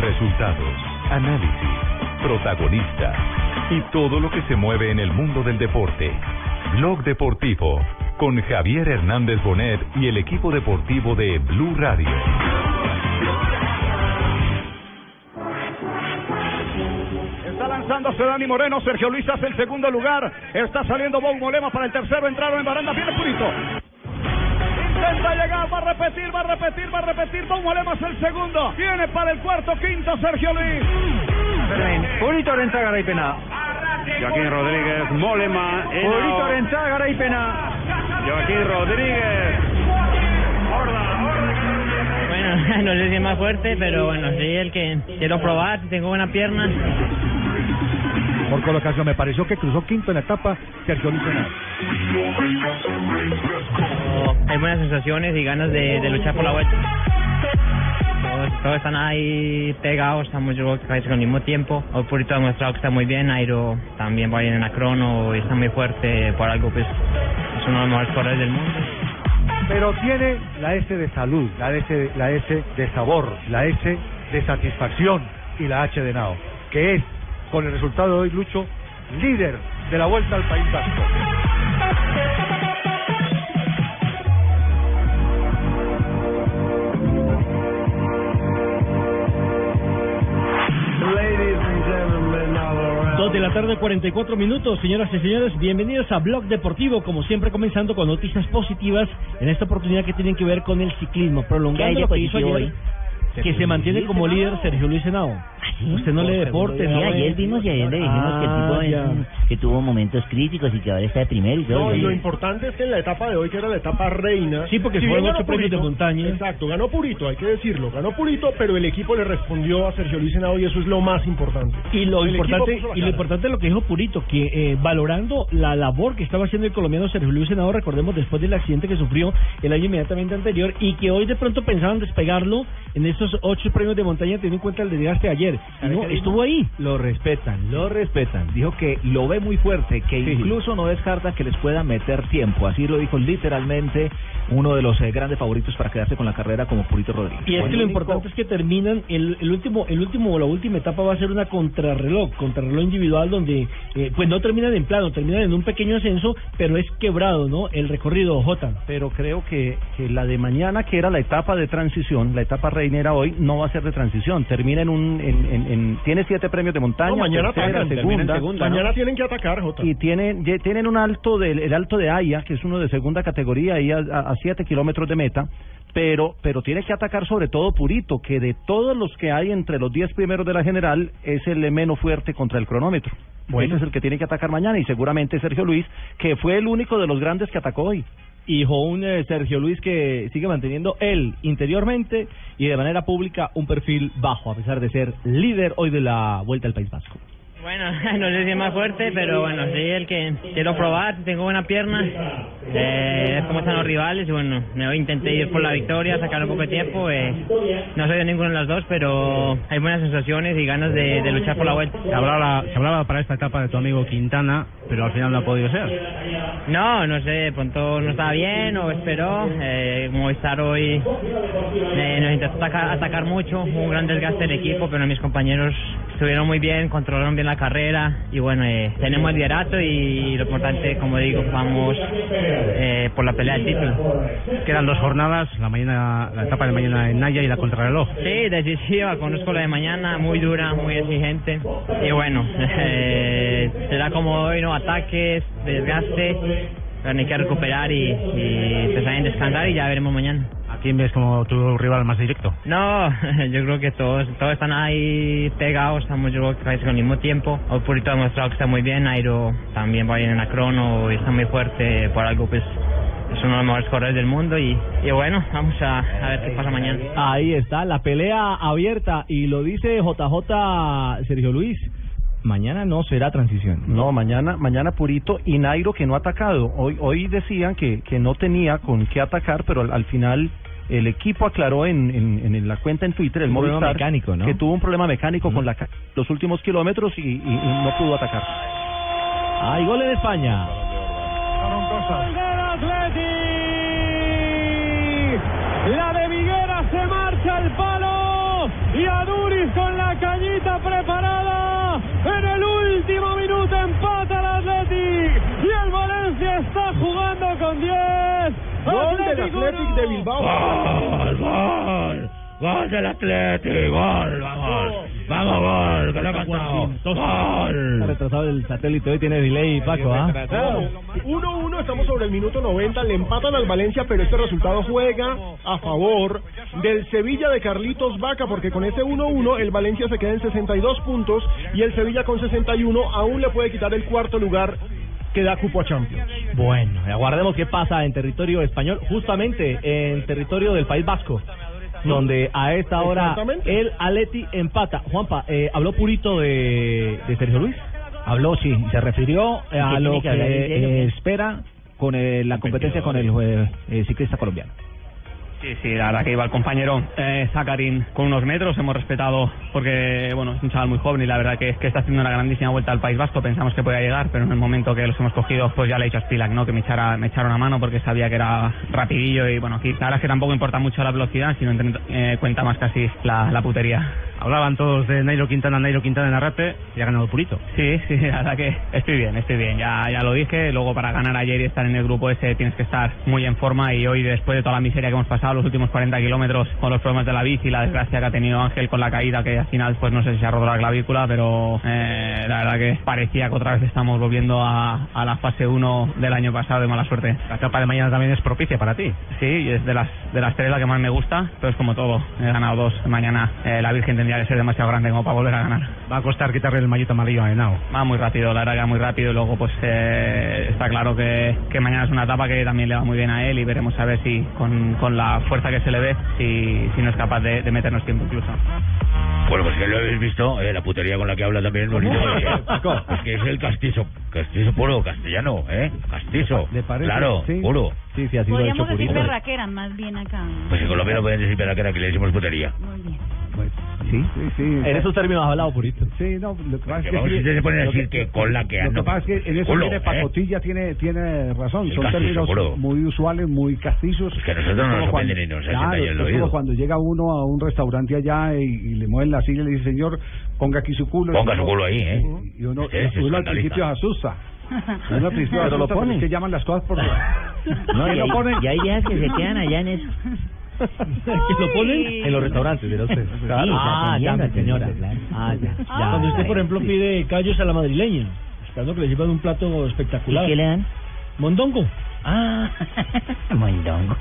Resultados, análisis, protagonistas y todo lo que se mueve en el mundo del deporte. Blog Deportivo con Javier Hernández Bonet y el equipo deportivo de Blue Radio. Está lanzándose Dani Moreno, Sergio Luis hace el segundo lugar, está saliendo Bob Molema para el tercero, entraron en baranda, viene Purito. Intenta llegar, va a repetir, va a repetir, va a repetir, Bob Molema es el segundo, viene para el cuarto, quinto Sergio Luis. Purito Renza Garaipena. Joaquín Rodríguez, Molema. Purito Renza Garaipena. Joaquín Rodríguez. Bueno, no sé si es más fuerte, pero bueno, soy el que quiero probar, tengo buena pierna. Por colocación, me pareció que cruzó quinto en la etapa Sergio. Oh, Hay buenas sensaciones y ganas de, de luchar por la vuelta. Todos, todos están ahí pegados, estamos yo casi al mismo tiempo. Hoy Purito ha demostrado que está muy bien, Airo también va bien en la crono y está muy fuerte, por algo pues es uno de los mejores corredores del mundo. Pero tiene la S de salud, la S, la S de sabor, la S de satisfacción y la H de Nao, que es, con el resultado de hoy, Lucho, líder de la Vuelta al País Vasco. Dos de la tarde, 44 minutos, señoras y señores, bienvenidos a Blog Deportivo, como siempre comenzando con noticias positivas, en esta oportunidad que tienen que ver con el ciclismo, prolongando lo que hizo ayer, que se mantiene como líder Sergio Luis Henao. Usted no lee deporte, no ayer ve- vimos y ayer le dijimos que el tipo Ah, que tuvo momentos críticos y que ahora está de primero y todo. No, y lo importante es que en la etapa de hoy, que era la etapa reina. Sí, porque si fueron ocho premios de montaña. Exacto, ganó Purito, hay que decirlo. Ganó Purito, pero el equipo le respondió a Sergio Luis Henao y eso es lo más importante. Y lo importante y lo importante es lo que dijo Purito, que eh, valorando la labor que estaba haciendo el colombiano Sergio Luis Senado, recordemos después del accidente que sufrió el año inmediatamente anterior y que hoy de pronto pensaban despegarlo en estos ocho premios de montaña teniendo en cuenta el desgaste de ayer. No, estuvo ahí. Lo respetan, lo respetan. Dijo que lo ve muy fuerte, que incluso no descarta que les pueda meter tiempo. Así lo dijo literalmente uno de los eh, grandes favoritos para quedarse con la carrera como Purito Rodríguez. Y es que lo importante es que terminan, el, el último, el último, la última etapa va a ser una contrarreloj, contrarreloj individual donde, eh, pues no terminan en plano, terminan en un pequeño ascenso, pero es quebrado, ¿no? El recorrido, J. Pero creo que, que la de mañana, que era la etapa de transición, la etapa reinera hoy, no va a ser de transición. Termina en un. En, en- en- tiene siete premios de montaña. No, mañana tercera, atacan, segunda. tienen que atacar, Jota. Y tienen, tienen un alto del el alto de Haya, que es uno de segunda categoría, ahí a, siete kilómetros de meta. Pero, pero tiene que atacar sobre todo Purito, que de todos los que hay entre los diez primeros de la general, es el menos fuerte contra el cronómetro. Bueno. Ese es el que tiene que atacar mañana y seguramente Sergio Luis, que fue el único de los grandes que atacó hoy. Y un eh, Sergio Luis que sigue manteniendo él interiormente y de manera pública un perfil bajo, a pesar de ser líder hoy de la Vuelta al País Vasco. Bueno, no sé si es más fuerte, pero bueno, soy el que quiero probar, tengo buena pierna, eh, es como están los rivales y bueno, me intenté ir por la victoria, sacar un poco de tiempo, eh, no soy de ninguno de las dos, pero hay buenas sensaciones y ganas de, de luchar por la vuelta. Se hablaba, se hablaba para esta etapa de tu amigo Quintana, pero al final no ha podido ser. No, no sé, de pronto no estaba bien o esperó, eh, Movistar hoy eh, nos intentó atacar, atacar mucho, un gran desgaste del equipo, pero mis compañeros estuvieron muy bien, controlaron bien la carrera y bueno, eh, tenemos el liderato y lo importante, como digo, vamos eh, por la pelea del título. Quedan dos jornadas, la mañana, la etapa de mañana en Naya y la contrarreloj. Sí, decisiva, conozco la de mañana, muy dura, muy exigente. Y bueno, eh, será como hoy, ¿no? Ataques, desgaste, pero hay que recuperar y, y empezar a descansar y ya veremos mañana. ¿A quién ves como tu rival más directo? No, yo creo que todos todos están ahí pegados, estamos yo creo que casi al mismo tiempo. Hoy Purito ha demostrado que está muy bien, Airo también va bien en la crono y está muy fuerte, por algo pues es uno de los mejores corredores del mundo y, y bueno, vamos a, a ver qué pasa mañana. Ahí está, la pelea abierta y lo dice JJ Sergio Luis. Mañana no será transición. No, mañana, mañana Purito y Nairo que no ha atacado. Hoy, hoy decían que, que no tenía con qué atacar, pero al, al final el equipo aclaró en, en, en la cuenta en Twitter, el Movistar, mecánico, ¿no? que tuvo un problema mecánico con la, los últimos kilómetros y, y- y no pudo atacar. Hay gol en España. La de Viguera se marcha al palo y a Duri con la cañita preparada. En el último minuto empata el Athletic y el Valencia está jugando con 10. Gol del Atlético Athletic de Bilbao. Gol, gol, gol del Atlético, gol, vamos, vamos, gol, que lo ha Está gol. retrasado el satélite, hoy tiene delay, Paco, ¿ah? Claro, 1-1, estamos sobre el minuto 90, le empatan al Valencia, pero este resultado juega a favor del Sevilla de Carlitos Vaca, porque con ese 1-1 el Valencia se queda en 62 puntos y el Sevilla con 61 aún le puede quitar el cuarto lugar que da cupo a Champions. Bueno, aguardemos qué pasa en territorio español, justamente en territorio del País Vasco, donde a esta hora el Aleti empata. Juanpa, eh, ¿habló Purito de, de Sergio Luis? Habló, sí, se refirió ¿Y a lo que, eh, espera con eh, la competencia con el eh, eh, ciclista colombiano. Sí, sí, la verdad que iba el compañero eh, Zakarin con unos metros, hemos respetado porque, bueno, es un chaval muy joven y la verdad que, está haciendo una grandísima vuelta al País Vasco, pensamos que podía llegar, pero en el momento que los hemos cogido, pues ya le he dicho a Spilak, ¿no?, que me echara, me echara una mano porque sabía que era rapidillo y, bueno, aquí la verdad es que tampoco importa mucho la velocidad, sino eh, cuenta más casi la putería. Hablaban todos de Nairo Quintana, Nairo Quintana en Arrate y ha ganado Purito. Sí, sí, la verdad que estoy bien, estoy bien. Ya, ya lo dije. Luego para ganar ayer y estar en el grupo ese tienes que estar muy en forma y hoy después de toda la miseria que hemos pasado los últimos 40 kilómetros con los problemas de la bici y la desgracia que ha tenido Ángel con la caída que al final pues no sé si se ha roto la clavícula, pero eh, la verdad que parecía que otra vez estamos volviendo a, a la fase 1 del año pasado de mala suerte. La etapa de mañana también es propicia para ti. Sí, es de las de las tres la que más me gusta, pero es como todo. He ganado dos. Mañana eh, la Virgen tendría que ser demasiado grande como para volver a ganar. Va a costar quitarle el mallito amarillo a Henao. Va muy rápido, la verdad que va muy rápido y luego pues eh, está claro que, que mañana es una etapa que también le va muy bien a él y veremos a ver si con, con la fuerza que se le ve si, si no es capaz de, de meternos tiempo incluso. Bueno, pues que lo habéis visto, eh, la putería con la que habla también bonito. eh, es que es el castizo, castizo puro, castellano, ¿eh? Castizo. ¿Le parece? Claro, Sí. puro. Sí, sí, así Podríamos decir berraquera más bien acá. Pues en Colombia no pueden decir para que le decimos putería. Muy bien. Sí, sí, sí. En esos términos ha hablado Purito. Sí, no, lo que pasa es Que que... vamos, sí, se ponen a lo decir que con la que Lo que pasa es que en eso Culo, tiene ¿eh? Pacotilla, tiene, tiene razón. Sí, Son castizo, términos culo. muy usuales, muy castizos. que a nosotros no Es nos cuando- ni nos claro, hacen daño al es como oído. cuando llega uno a un restaurante allá y, y le mueven la silla y le dice, señor, ponga aquí su culo. Ponga Y su uno- culo ahí, ¿eh? Y uno, Ese es uno al principio se asusta. Uno al principio Pero lo asusta, ponen. es que llaman las cosas por... No, ¿Quién y pone? y hay viejas que se quedan allá en eso. ¿Que lo ponen? En los restaurantes, dirá usted. Claro. ah, ya, señora. Ah, ya. ya. Cuando usted, por ejemplo, pide callos a la madrileña, esperando que le sirvan un plato espectacular. ¿Y qué le dan? Mondongo. Ah, mondongo.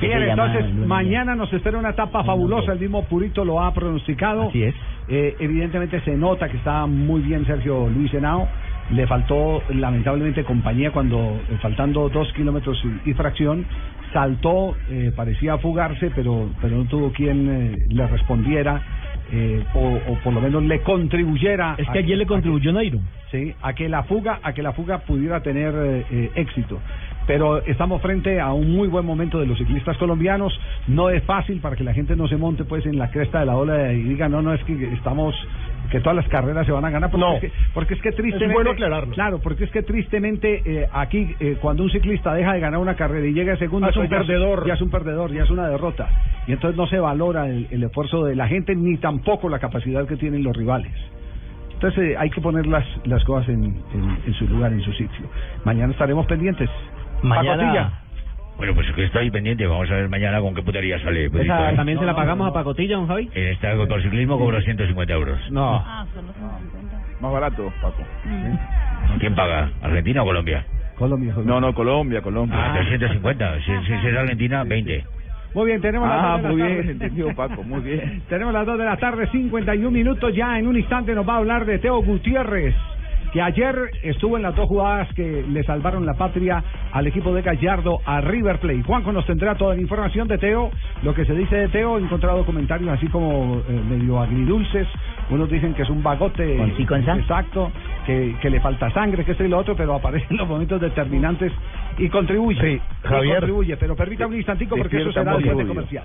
Bien, Se llama entonces mañana nos espera una etapa fabulosa, el mismo Purito lo ha pronosticado. Así es. Eh, evidentemente se nota que está muy bien Sergio Luis Henao. Le faltó lamentablemente compañía cuando, eh, faltando dos kilómetros y, y fracción, saltó, eh, parecía fugarse, pero, pero no tuvo quien eh, le respondiera eh, o, o por lo menos le contribuyera. Es que ayer le a contribuyó Nairo. sí, a que la fuga, a que la fuga pudiera tener éxito. Pero estamos frente a un muy buen momento de los ciclistas colombianos. No es fácil para que la gente no se monte pues en la cresta de la ola y diga no no es que estamos que todas las carreras se van a ganar porque, No. es, que, porque es que tristemente Es bueno aclararlo. claro porque es que tristemente eh, aquí eh, cuando un ciclista deja de ganar una carrera y llega a segundo Ah, es un perdedor. ya es un perdedor ya es una derrota y entonces no se valora el, el esfuerzo de la gente ni tampoco la capacidad que tienen los rivales entonces eh, hay que poner las, las cosas en, en, en su lugar, en su sitio. Mañana estaremos pendientes. Mañana- Pacotilla. Bueno, pues que estoy pendiente. Vamos a ver mañana con qué putería sale. Purito, ¿Esa ¿eh? también se la pagamos a Pacotilla, don Javi? En esta con ciclismo cobro 150 euros. No, Ah, solo 150. Más barato, Paco. ¿Quién paga? ¿Argentina o Colombia? Colombia, Colombia. No, no, Colombia, Colombia. Ah, 350. Si, si, si es Argentina, 20. Muy bien, tenemos Ah, las dos de muy la bien, tarde. entendido, Paco, muy bien. Tenemos las 2 de la tarde, 51 minutos ya. En un instante nos va a hablar de Teo Gutiérrez, que ayer estuvo en las dos jugadas que le salvaron la patria al equipo de Gallardo, a River Plate. Juanjo nos tendrá toda la información de Teo, lo que se dice de Teo. He encontrado comentarios así como eh, medio agridulces. Unos dicen que es un bagote. ¿Con sí, con? Exacto, que, que le falta sangre, que esto y lo otro, pero aparece en los momentos determinantes y contribuye. Sí, Y Javier. contribuye, pero permítame un instantico porque eso será después de Bolivia.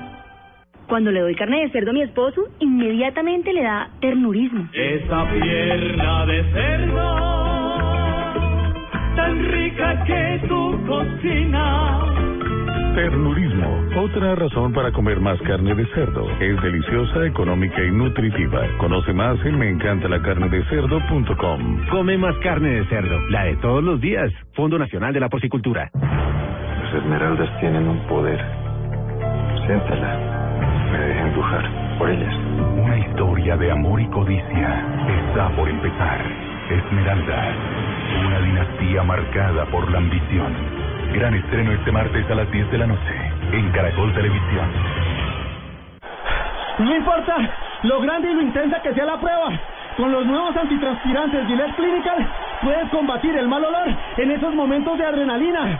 Cuando le doy carne de cerdo a mi esposo, inmediatamente le da ternurismo. Esa pierna de cerdo, tan rica que tu cocina. Ternurismo, otra razón para comer más carne de cerdo. Es deliciosa, económica y nutritiva. Conoce más en meencantalacarnedecerdo.com. Come más carne de cerdo, la de todos los días. Fondo Nacional de la Porcicultura. Las esmeraldas tienen un poder. Siéntala. Me deja empujar por ellas. Una historia de amor y codicia está por empezar. Esmeralda, una dinastía marcada por la ambición. Gran estreno este martes a las 10 de la noche en Caracol Televisión. No importa lo grande y lo intensa que sea la prueba. Con los nuevos antitranspirantes Gillette Clinical puedes combatir el mal olor en esos momentos de adrenalina.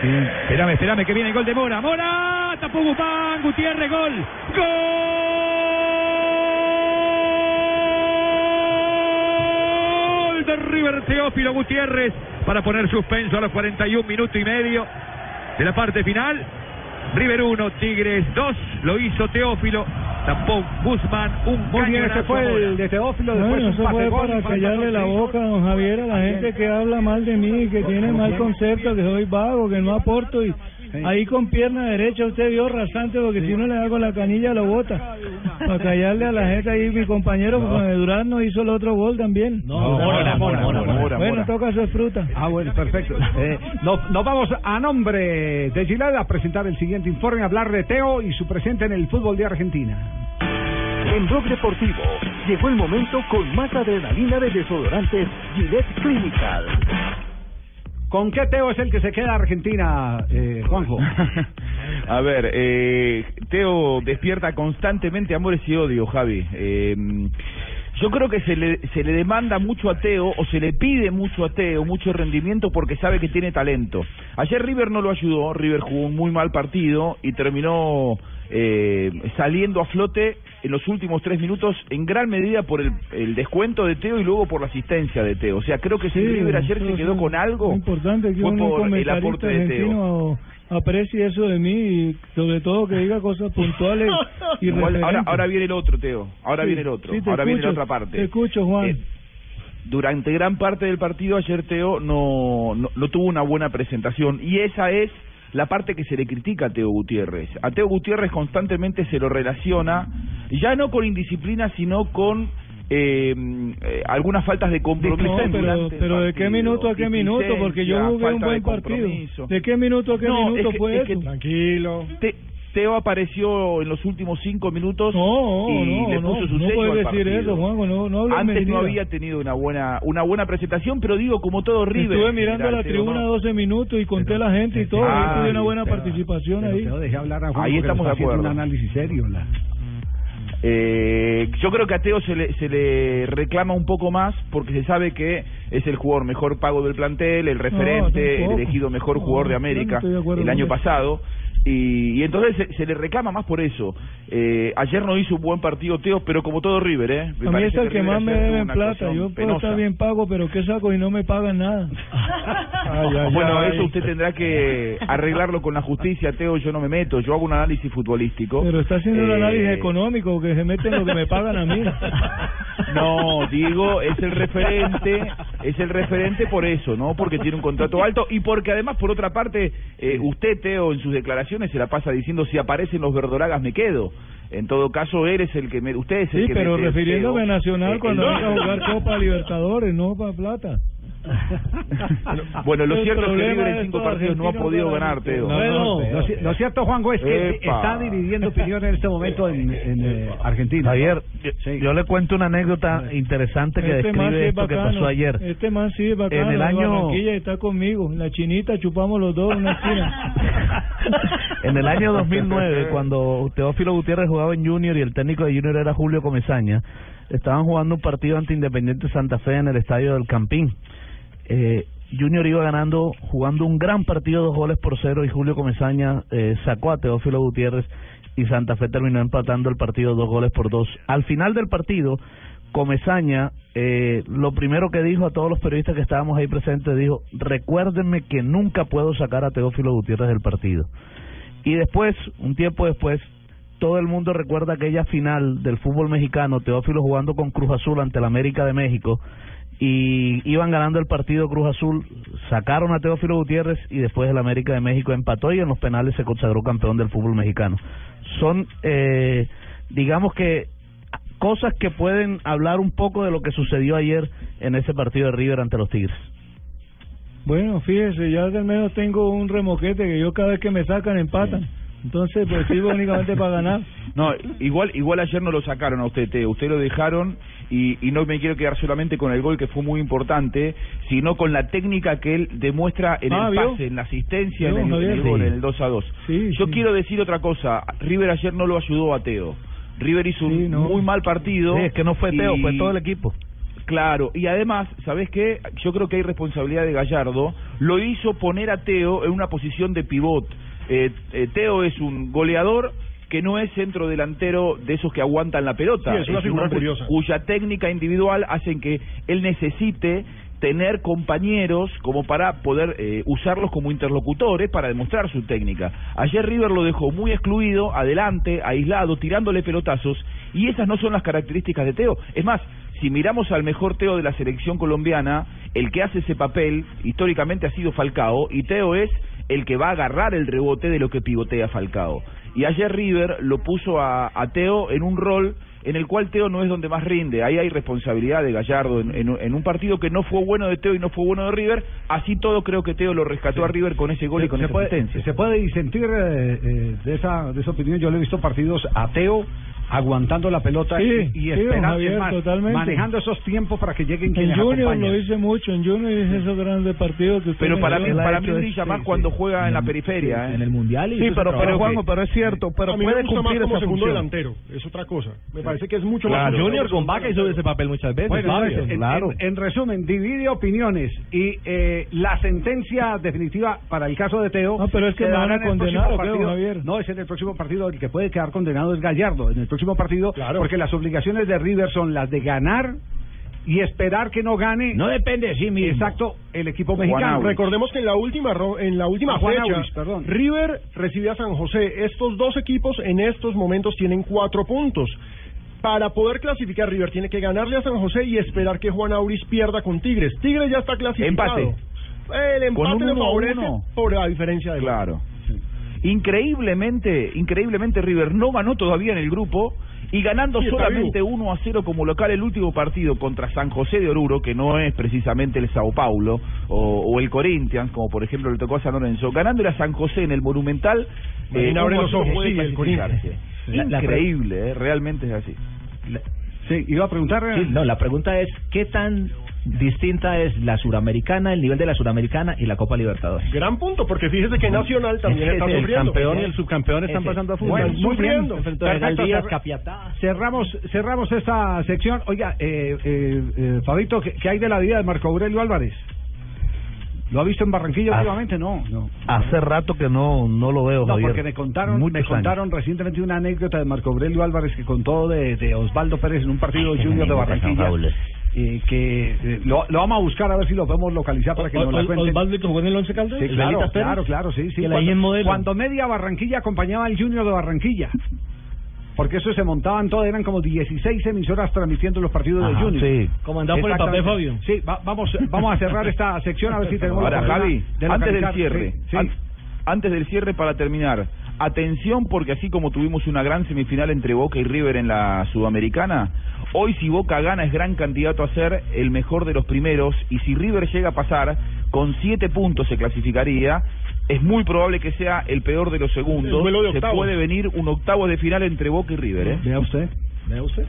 Sí. Espérame, espérame, que viene el gol de Mora. ¡Mora! Tapó Guzmán, Gutiérrez, gol. ¡Gol! De River Teófilo Gutiérrez para poner suspenso a los 41 minutos y medio de la parte final. River 1, Tigres 2, lo hizo Teófilo, tapó Guzmán, un Muy bien, ese a fue el de Teófilo, después Bueno, eso fue para callarle la boca, don Javier, a la gente que habla mal de mí, que tiene mal concepto, que soy vago, que no aporto y ahí con pierna derecha usted vio rasante porque si uno le da con la canilla lo bota. Para callarle a la gente ahí, mi compañero con el Durán no hizo el otro gol también. No, Mora, Mora, Mora, Mora, Bueno, Mora. toca su fruta. Ah, bueno, perfecto. Eh, no- nos vamos a nombre de Gilad a presentar el siguiente informe, a hablar de Teo y su presente en el fútbol de Argentina. En Blog Deportivo llegó el momento con más adrenalina de desodorantes Gillette Clinical. ¿Con qué Teo es el que se queda Argentina, eh, Juanjo? A ver, eh, Teo despierta constantemente amores y odio, Javi. Eh, yo creo que se le, se le demanda mucho a Teo, o se le pide mucho a Teo, mucho rendimiento porque sabe que tiene talento. Ayer River no lo ayudó, River jugó un muy mal partido y terminó eh, saliendo a flote en los últimos tres minutos en gran medida por el, el descuento de Teo y luego por la asistencia de Teo. O sea, creo que si Sí, River ayer se quedó con algo, importante que fue un por el aporte de Teo. aprecie eso de mí y sobre todo que diga cosas puntuales y Igual, ahora, ahora viene el otro, Teo. Ahora Sí, viene el otro. sí, ahora viene la otra parte. Te escucho, Juan. Eh, durante gran parte del partido ayer Teo no, no, no tuvo una buena presentación y esa es la parte que se le critica a Teo Gutiérrez. A Teo Gutiérrez constantemente se lo relaciona, ya no con indisciplina, sino con eh, eh, algunas faltas de compromiso. No, pero, durante el pero ¿de qué minuto a qué minuto? Porque yo jugué un buen de partido. ¿De qué minuto a qué No, minuto es que- fue es que-? Tranquilo. Te- Teo apareció en los últimos cinco minutos No, y no, le no, puso su no sello puedes al decir partido. eso, Juanjo, no, no hables Antes no había tenido una buena una buena presentación, pero digo como todo River. Estuve mirando general, la tribuna ¿no? 12 minutos y conté la gente y todo. Ah, y tuve una buena pero- participación Pero ahí. Deje hablar a Juanjo, Ahí estamos de acuerdo. un análisis serio. La... Eh, yo creo que a Teo se le, se le reclama un poco más porque se sabe que es el jugador mejor pago del plantel, el referente, el elegido mejor jugador de no América de el año eso. pasado. Y, y entonces se, se le reclama más por eso. Eh, ayer no hizo un buen partido Teo, pero como todo River, ¿eh? A mí es el que más me deben plata. Yo puedo penosa. estar bien pago, pero ¿qué saco y no me pagan nada? bueno, eso usted tendrá que arreglarlo con la justicia, Teo. Yo no me meto. Yo hago un análisis futbolístico. Pero está haciendo un Eh, análisis económico que se mete en lo que me pagan a mí. No, digo, es el referente, es el referente por eso, ¿no? Porque tiene un contrato alto y porque además, por otra parte, eh, usted, Teo, en sus declaraciones se la pasa diciendo si aparecen los verdoragas me quedo. En todo caso, eres el que me, usted es el Sí, que pero refiriéndome a. Nacional Eh, cuando el- venga a jugar Copa Libertadores, no para plata. Bueno, lo El cierto es que River en cinco partidos no ha podido ganar, Teo. no, lo, ci- lo cierto, Juanjo, es que Epa. está dividiendo opiniones en este momento en, en, eh, Argentina. Javier, yo le cuento una anécdota interesante que Este sí describe es esto que pasó ayer. Este man sí es bacano. En el año- está conmigo. La chinita chupamos los dos en una esquina. En el año 2009, cuando Teófilo Gutiérrez jugaba en Junior y el técnico de Junior era Julio Comesaña, estaban jugando un partido ante Independiente Santa Fe en el estadio del Campín. Eh, Junior iba ganando, jugando un gran partido, dos goles por cero, y Julio Comesaña eh, sacó a Teófilo Gutiérrez y Santa Fe terminó empatando el partido dos goles por dos. Al final del partido, Comesaña, eh, lo primero que dijo a todos los periodistas que estábamos ahí presentes, dijo, recuérdenme que nunca puedo sacar a Teófilo Gutiérrez del partido. Y después, un tiempo después, todo el mundo recuerda aquella final del fútbol mexicano, Teófilo jugando con Cruz Azul ante el América de México, y iban ganando el partido Cruz Azul, sacaron a Teófilo Gutiérrez y después el América de México empató y en los penales se consagró campeón del fútbol mexicano. Son, eh, digamos que, cosas que pueden hablar un poco de lo que sucedió ayer en ese partido de River ante los Tigres. Bueno, fíjese, ya al menos tengo un remoquete que yo cada vez que me sacan empatan. Entonces, pues sirvo únicamente para ganar. No, igual igual ayer no lo sacaron a usted, Teo. Usted lo dejaron y, y no me quiero quedar solamente con el gol que fue muy importante, sino con la técnica que él demuestra en Ah, el ¿vio? pase, en la asistencia, en ¿Vio, el, en el gol, Sí. en el 2 a 2. Yo quiero decir otra cosa. River ayer no lo ayudó a Teo. River hizo un muy mal partido. Sí, es que no fue Teo, y- fue todo el equipo. Claro, y además, ¿sabes qué? Yo creo que hay responsabilidad de Gallardo. Lo hizo poner a Teo en una posición de pivot. Eh, eh, Teo es un goleador que no es centro delantero de esos que aguantan la pelota. Sí, es una un figura hombre curiosa. Cuya técnica individual hacen que él necesite tener compañeros como para poder eh, usarlos como interlocutores para demostrar su técnica. Ayer River lo dejó muy excluido, adelante, aislado, tirándole pelotazos, y esas no son las características de Teo. Es más, si miramos al mejor Teo de la selección colombiana, el que hace ese papel históricamente ha sido Falcao, y Teo es el que va a agarrar el rebote de lo que pivotea Falcao. Y ayer River lo puso a, a Teo en un rol en el cual Teo no es donde más rinde. Ahí hay responsabilidad de Gallardo en, en- en un partido que no fue bueno de Teo y no fue bueno de River. Así todo creo que Teo lo rescató a River con ese gol y con se esa puede, asistencia. se puede disentir eh, eh, de esa de esa opinión. Yo le he visto partidos ateo aguantando la pelota Sí, y, y sí, esperando, Javier, es más, totalmente. manejando esos tiempos para que lleguen En quienes Junior acompañan. lo hice mucho, en Junior hice esos grandes partidos que usted Pero para mí, para mí brilla más cuando juega en la periferia. ¿eh? En el Mundial y Sí, pero, ese pero trabajo. Juanjo, pero es cierto, pero a mí puede me gusta cumplir más como esa segundo función. delantero, es otra cosa. Me parece que es mucho Claro. más... Junior con Vaca hizo ese papel muchas veces. Bueno, Fabio. entonces, en, claro. en- en resumen, divide opiniones y eh, la sentencia definitiva para el caso de Teo. No, pero es que se me van a en el condenar, próximo ¿o qué, partido. Javier? No, es en el próximo partido. El que puede quedar condenado es Gallardo. En el próximo partido, porque las obligaciones de River son las de ganar y esperar que no gane. No depende de sí mismo. Exacto, el equipo mexicano. Recordemos que en la última ro- en la última Ah, Juan fecha Auris. River recibe a San José. Estos dos equipos en estos momentos tienen cuatro puntos. Para poder clasificar River tiene que ganarle a San José y esperar que Juan Auris pierda con Tigres. Tigres ya está clasificado. Empate. El Con empate un le favorece uno. por la diferencia de gol. Increíblemente, increíblemente River no ganó todavía en el grupo y ganando Sí, solamente 1 a 0 como local el último partido contra San José de Oruro, que no es precisamente el Sao Paulo o, o el Corinthians, como por ejemplo le tocó a San Lorenzo, ganándole a San José en el Monumental, Marina abre 1 a los 0 ojos, puede sí, el clasificarse. La- la- Increíble, eh, realmente es así. Sí, iba a preguntar. Sí, no, la pregunta es, ¿qué tan distinta es la suramericana, el nivel de la suramericana y la Copa Libertadores? Gran punto, porque fíjese que Nacional también Es está el sufriendo. campeón y el subcampeón están pasando a fútbol. Bueno, sufriendo. Perfecto. Cerramos, cerramos esta sección. Oiga, eh, eh, eh, Fabito, ¿qué, qué hay de la vida de Marco Aurelio Álvarez? ¿Lo ha visto en Barranquilla Ah. últimamente? No, no. Hace rato que no, no lo veo, No, Javier. porque me contaron, Muchos me años. contaron recientemente una anécdota de Marco Aurelio Álvarez que contó de, de Osvaldo Pérez en un partido de Junior de Barranquilla. Eh, que eh, lo, lo vamos a buscar a ver si lo podemos localizar para que nos la cuenten. Osvaldo que jugó en el Once Caldas. Sí, ¿El claro, Pérez? claro, claro, sí, sí. Cuando, media Barranquilla acompañaba al Junior de Barranquilla. Porque eso se montaban todo, eran como 16 emisoras transmitiendo los partidos de Ajá, Junior. sí. Comandado por el papel Exactamente. Sí, va- vamos, vamos a cerrar esta sección a ver si tenemos Ahora, la Javi, de antes del cierre, Sí, sí. an- antes del cierre para terminar, atención porque así como tuvimos una gran semifinal entre Boca y River en la Sudamericana, hoy si Boca gana es gran candidato a ser el mejor de los primeros y si River llega a pasar, con siete puntos se clasificaría. Es muy probable que sea el peor de los segundos. El duelo de se puede venir un octavo de final entre Boca y River. ¿eh? Vea usted, vea usted.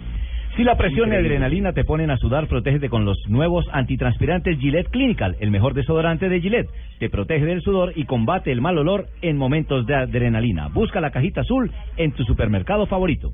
Si la presión y adrenalina te ponen a sudar, protégete con los nuevos antitranspirantes Gillette Clinical, el mejor desodorante de Gillette. Te protege del sudor y combate el mal olor en momentos de adrenalina. Busca la cajita azul en tu supermercado favorito.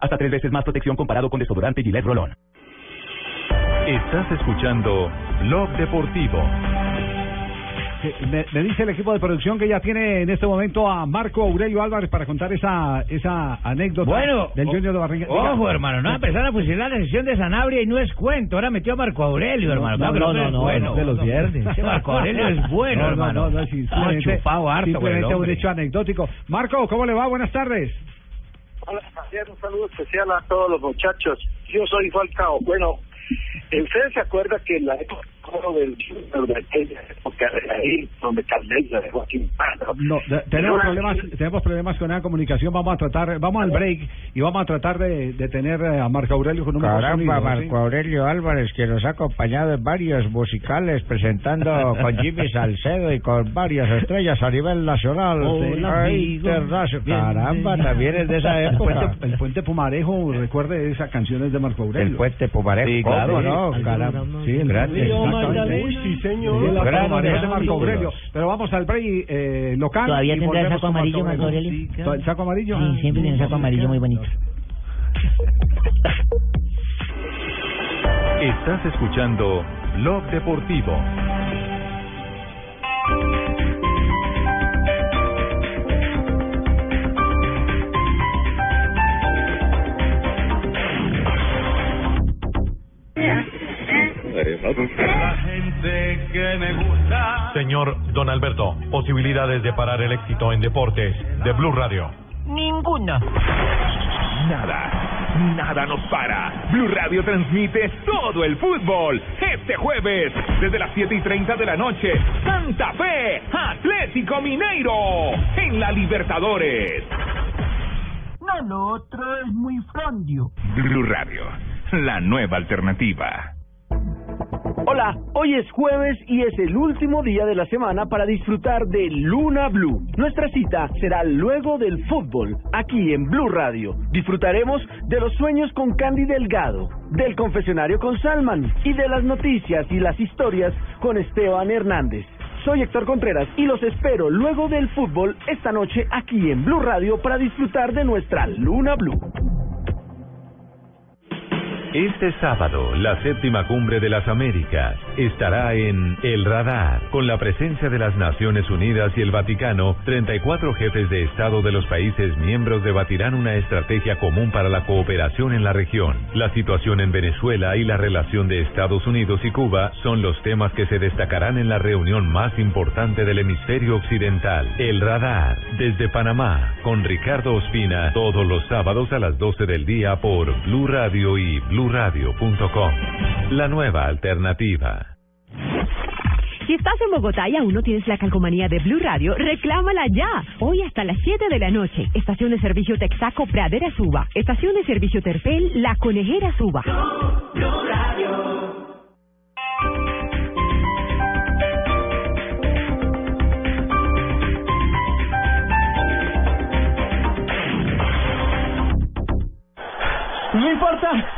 Hasta tres veces más protección comparado con desodorante Gillette Rolón. Estás escuchando Blog Deportivo. Sí, Me, me dice el equipo de producción que ya tiene en este momento a Marco Aurelio Álvarez para contar esa esa anécdota Bueno, del Junior de Barranquilla. Diga. Ojo, hermano, no empezaron a fusilar la sesión de Sanabria y no es cuento. Ahora metió a Marco Aurelio, hermano. No, no, no, no, bueno. no, de los viernes. Ese Marco Aurelio es bueno, No, no, hermano. No, no, Ah, simplemente, chupado harto, simplemente un hecho anecdótico. Marco, ¿cómo le va? Buenas tardes. Hola, Javier, un saludo especial a todos los muchachos. Yo soy Falcao. Bueno, ¿usted se acuerda que en la época del Junior de aquella época de ahí, donde Caldeira dejó aquí un paro? No, de- tenemos problemas, tenemos problemas con la comunicación. Vamos a tratar, vamos al break y vamos a tratar de, de tener eh, a Marco Aurelio con un Caramba, sonido, Marco ¿sí? Aurelio Álvarez, que nos ha acompañado en varios musicales, presentando con Jimmy Salcedo y con varias estrellas a nivel nacional e amigo. internacional. Caramba, también es de esa El época. puente, el puente Pumarejo, recuerde esas canciones de Marco Aurelio. El puente Pumarejo, Sí, ¿cómo claro, no? sí. Caramba. Sí, el Grande. Exactamente. Uy, sí, señor. Sí, el Gran Pumarejo de amigo. Marco Aurelio. Pero vamos al break eh, local. ¿Todavía tendrá el saco amarillo, Marco Aurelio? Sí, claro. ¿El saco amarillo? Sí, siempre tiene saco amarillo muy bonito. Estás escuchando Blog Deportivo. La gente que me gusta. Señor Don Alberto, posibilidades de parar el éxito en deportes de Blue Radio. Ninguna. Nada, nada nos para. Blue Radio transmite todo el fútbol. Este jueves, desde las 7 y 30 de la noche, Santa Fe, Atlético Mineiro, en la Libertadores. No, lo otro es muy frondio. Blue Radio, la nueva alternativa. Hola, hoy es jueves y es el último día de la semana para disfrutar de Luna Blue. Nuestra cita será luego del fútbol, aquí en Blue Radio. Disfrutaremos de los sueños con Candy Delgado, del confesionario con Salman y de las noticias y las historias con Esteban Hernández. Soy Héctor Contreras y los espero luego del fútbol esta noche aquí en Blue Radio para disfrutar de nuestra Luna Blue. Este sábado, la séptima cumbre de las Américas estará en El Radar, con la presencia de las Naciones Unidas y el Vaticano. 34 jefes de Estado de los países miembros debatirán una estrategia común para la cooperación en la región. La situación en Venezuela y la relación de Estados Unidos y Cuba son los temas que se destacarán en la reunión más importante del hemisferio occidental. El Radar, desde Panamá, con Ricardo Ospina, todos los sábados a las 12 del día por Blue Radio y bluradio.com. La nueva alternativa. Si estás en Bogotá y aún no tienes la calcomanía de Blue Radio, reclámala ya. Hoy hasta las 7 de la noche. Estación de servicio Texaco Pradera Suba. Estación de servicio Terpel La Conejera Suba. No importa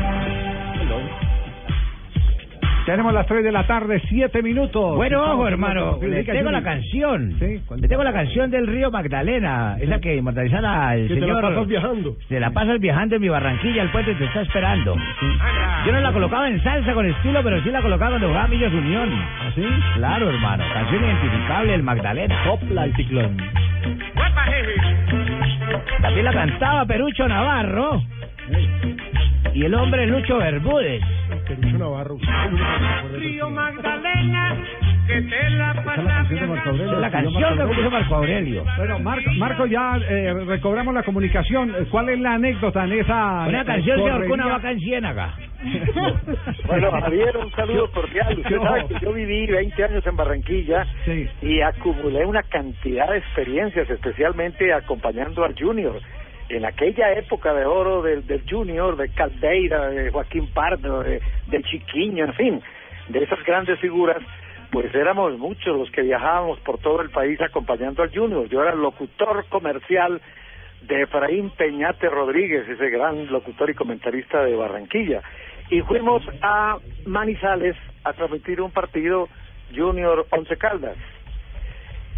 Tenemos las 3 de la tarde, 7 minutos. Bueno, ojo, hermano. Le tengo la canción. Sí, Le tengo la canción del río Magdalena. Esa que inmortalizará al Que te la señor. pasas viajando. Te la pasas viajando en mi Barranquilla, el puente te está esperando. Yo no la colocaba en salsa con estilo, pero sí la colocaba cuando jugaba Millos Unión. ¿Así? Claro, hermano. Canción identificable, el Magdalena. Sopla el ciclón. También la cantaba Perucho Navarro. Y el hombre Lucho Bermúdez. Perucho Navarro. Río Magdalena, que te la pasas Aurelio. La canción que compuso Marco Aurelio. Bueno, Marco, Marco ya eh, recobramos la comunicación. ¿Cuál es la anécdota en esa Una eh, canción se ahorcó una vaca en Ciénaga. Bueno, Javier, un saludo cordial. Usted sabe que yo viví 20 años en Barranquilla y acumulé una cantidad de experiencias, especialmente acompañando al Junior. En aquella época de oro del, del Junior, de Caldeira, de Joaquín Pardo, de, de Chiquiño, en fin, de esas grandes figuras, pues éramos muchos los que viajábamos por todo el país acompañando al Junior. Yo era locutor comercial de Efraín Peñate Rodríguez, ese gran locutor y comentarista de Barranquilla. Y fuimos a Manizales a transmitir un partido Junior Once Caldas.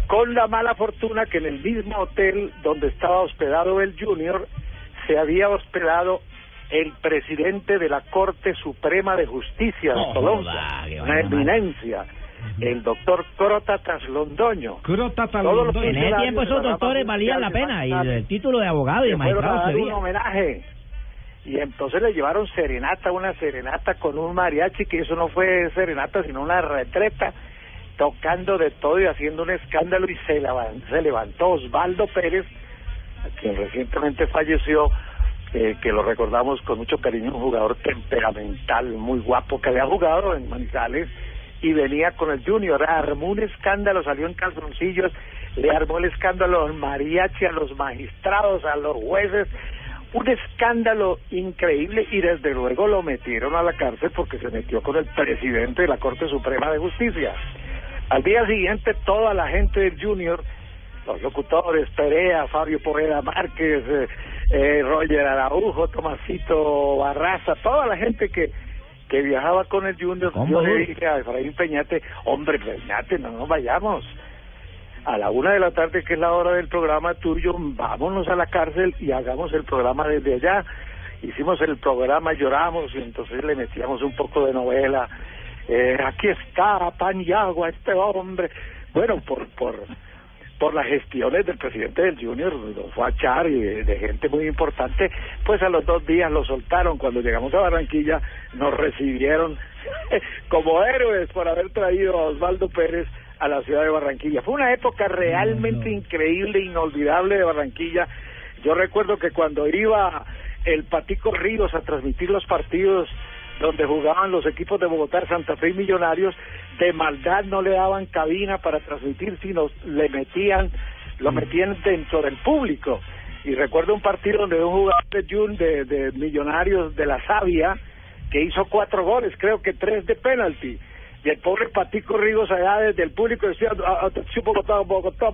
Con la mala fortuna que en el mismo hotel donde estaba hospedado el Junior se había hospedado el presidente de la Corte Suprema de Justicia de Colombia, una eminencia, el doctor Crotatas Londoño. Crotatas los En ese tiempo esos doctores valían la pena y el título de abogado y magistrado se un homenaje. Y entonces le llevaron serenata, una serenata con un mariachi, que eso no fue serenata, sino una retreta, tocando de todo y haciendo un escándalo. Y se, levan- se levantó Osvaldo Pérez, quien recientemente falleció, eh, que lo recordamos con mucho cariño, un jugador temperamental, muy guapo, que había jugado en Manizales y venía con el Junior, armó un escándalo, salió en calzoncillos, le armó el escándalo al mariachi, a los magistrados, a los jueces, un escándalo increíble y desde luego lo metieron a la cárcel porque se metió con el presidente de la Corte Suprema de Justicia. Al día siguiente toda la gente del Junior, los locutores, Perea, Fabio Poveda Márquez, eh, eh, Roger Araujo, Tomasito Barraza, toda la gente que que viajaba con el Junior, yo le dije a Efraín Peñate, hombre, Peñate, no nos vayamos. A la una de la tarde, que es la hora del programa tuyo, vámonos a la cárcel y hagamos el programa desde allá. Hicimos el programa, lloramos y entonces le metíamos un poco de novela. Eh, aquí está, pan y agua, este hombre. Bueno, por, por, por las gestiones del presidente del Junior, lo fue a y de, de gente muy importante, pues a los dos días lo soltaron. Cuando llegamos a Barranquilla nos recibieron como héroes por haber traído a Osvaldo Pérez a la ciudad de Barranquilla. Fue una época realmente increíble, inolvidable de Barranquilla. Yo recuerdo que cuando iba el Patico Ríos a transmitir los partidos donde jugaban los equipos de Bogotá, Santa Fe y Millonarios, de maldad no le daban cabina para transmitir, sino le metían, lo metían dentro del público. Y recuerdo un partido donde un jugador de Jun de, de Millonarios de la Sabia, que hizo cuatro goles, creo que tres de penalti. Y el pobre Patico Ríos allá desde el público decía, "A- atención Bogotá, Bogotá,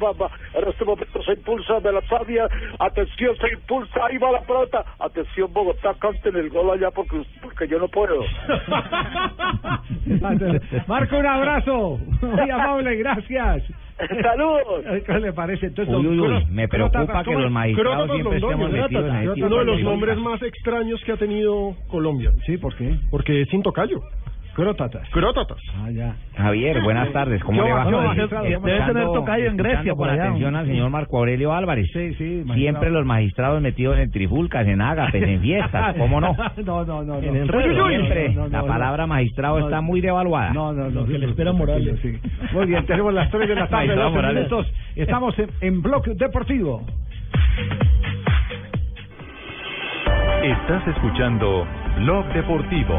en este momento se impulsa de la Sabia, atención, se impulsa, ahí va la pelota, atención Bogotá, canten el gol allá porque, porque yo no puedo. Marco, un abrazo. Muy amable, gracias. Saludos. ¿Qué le parece? Entonces, Uy, uy, uy, me preocupa que los magistrados siempre estemos metidos en tipo uno de los nombres más extraños que ha tenido Colombia. Sí, ¿por qué? Porque es intocayo. Crotatas. Crotatas. Ah, ya. Javier, buenas tardes. ¿Cómo Yo, le va? magistrado, Escuchando- debe tener tocayo en Grecia, por allá. atención al señor Marco Aurelio Álvarez. Sí, sí, magistrado. Siempre los magistrados metidos en trifulcas, en ágapes, en fiestas, ¿cómo no? no, no, no. En no. uy, uy. siempre. No, no, La no. palabra magistrado No, está muy devaluada. No, no, no. que le espera Morales. Sí. Muy bien, tenemos las 3 de la tarde, Magistrado 12 Morales. minutos. Estamos en, en Bloque Deportivo. Estás escuchando Blog Deportivo.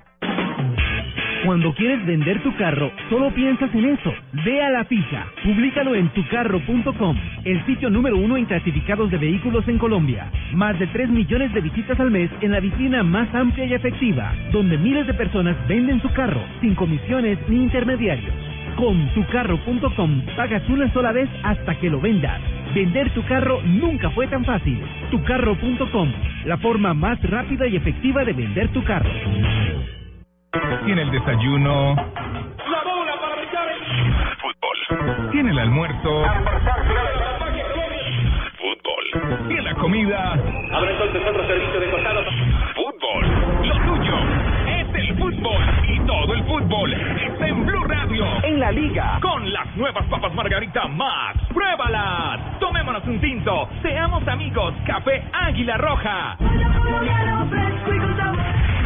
Cuando quieres vender tu carro, solo piensas en eso. Ve a la fija. Públicalo en tucarro.com, el sitio número uno en clasificados de vehículos en Colombia. Más de 3 millones de visitas al mes en la vitrina más amplia y efectiva, donde miles de personas venden su carro, sin comisiones ni intermediarios. Con tucarro.com pagas una sola vez hasta que lo vendas. Vender tu carro nunca fue tan fácil. Tucarro.com, la forma más rápida y efectiva de vender tu carro. Tiene el desayuno. La bola para Fútbol. Tiene el almuerzo. Fútbol. Tiene la comida. Abre entonces otro servicio de costado. Fútbol. Lo tuyo es el fútbol. Y todo el fútbol está en Blue Radio. En la liga. Con las nuevas papas Margarita Max. ¡Pruébalas! Tomémonos un tinto. Seamos amigos. Café Águila Roja.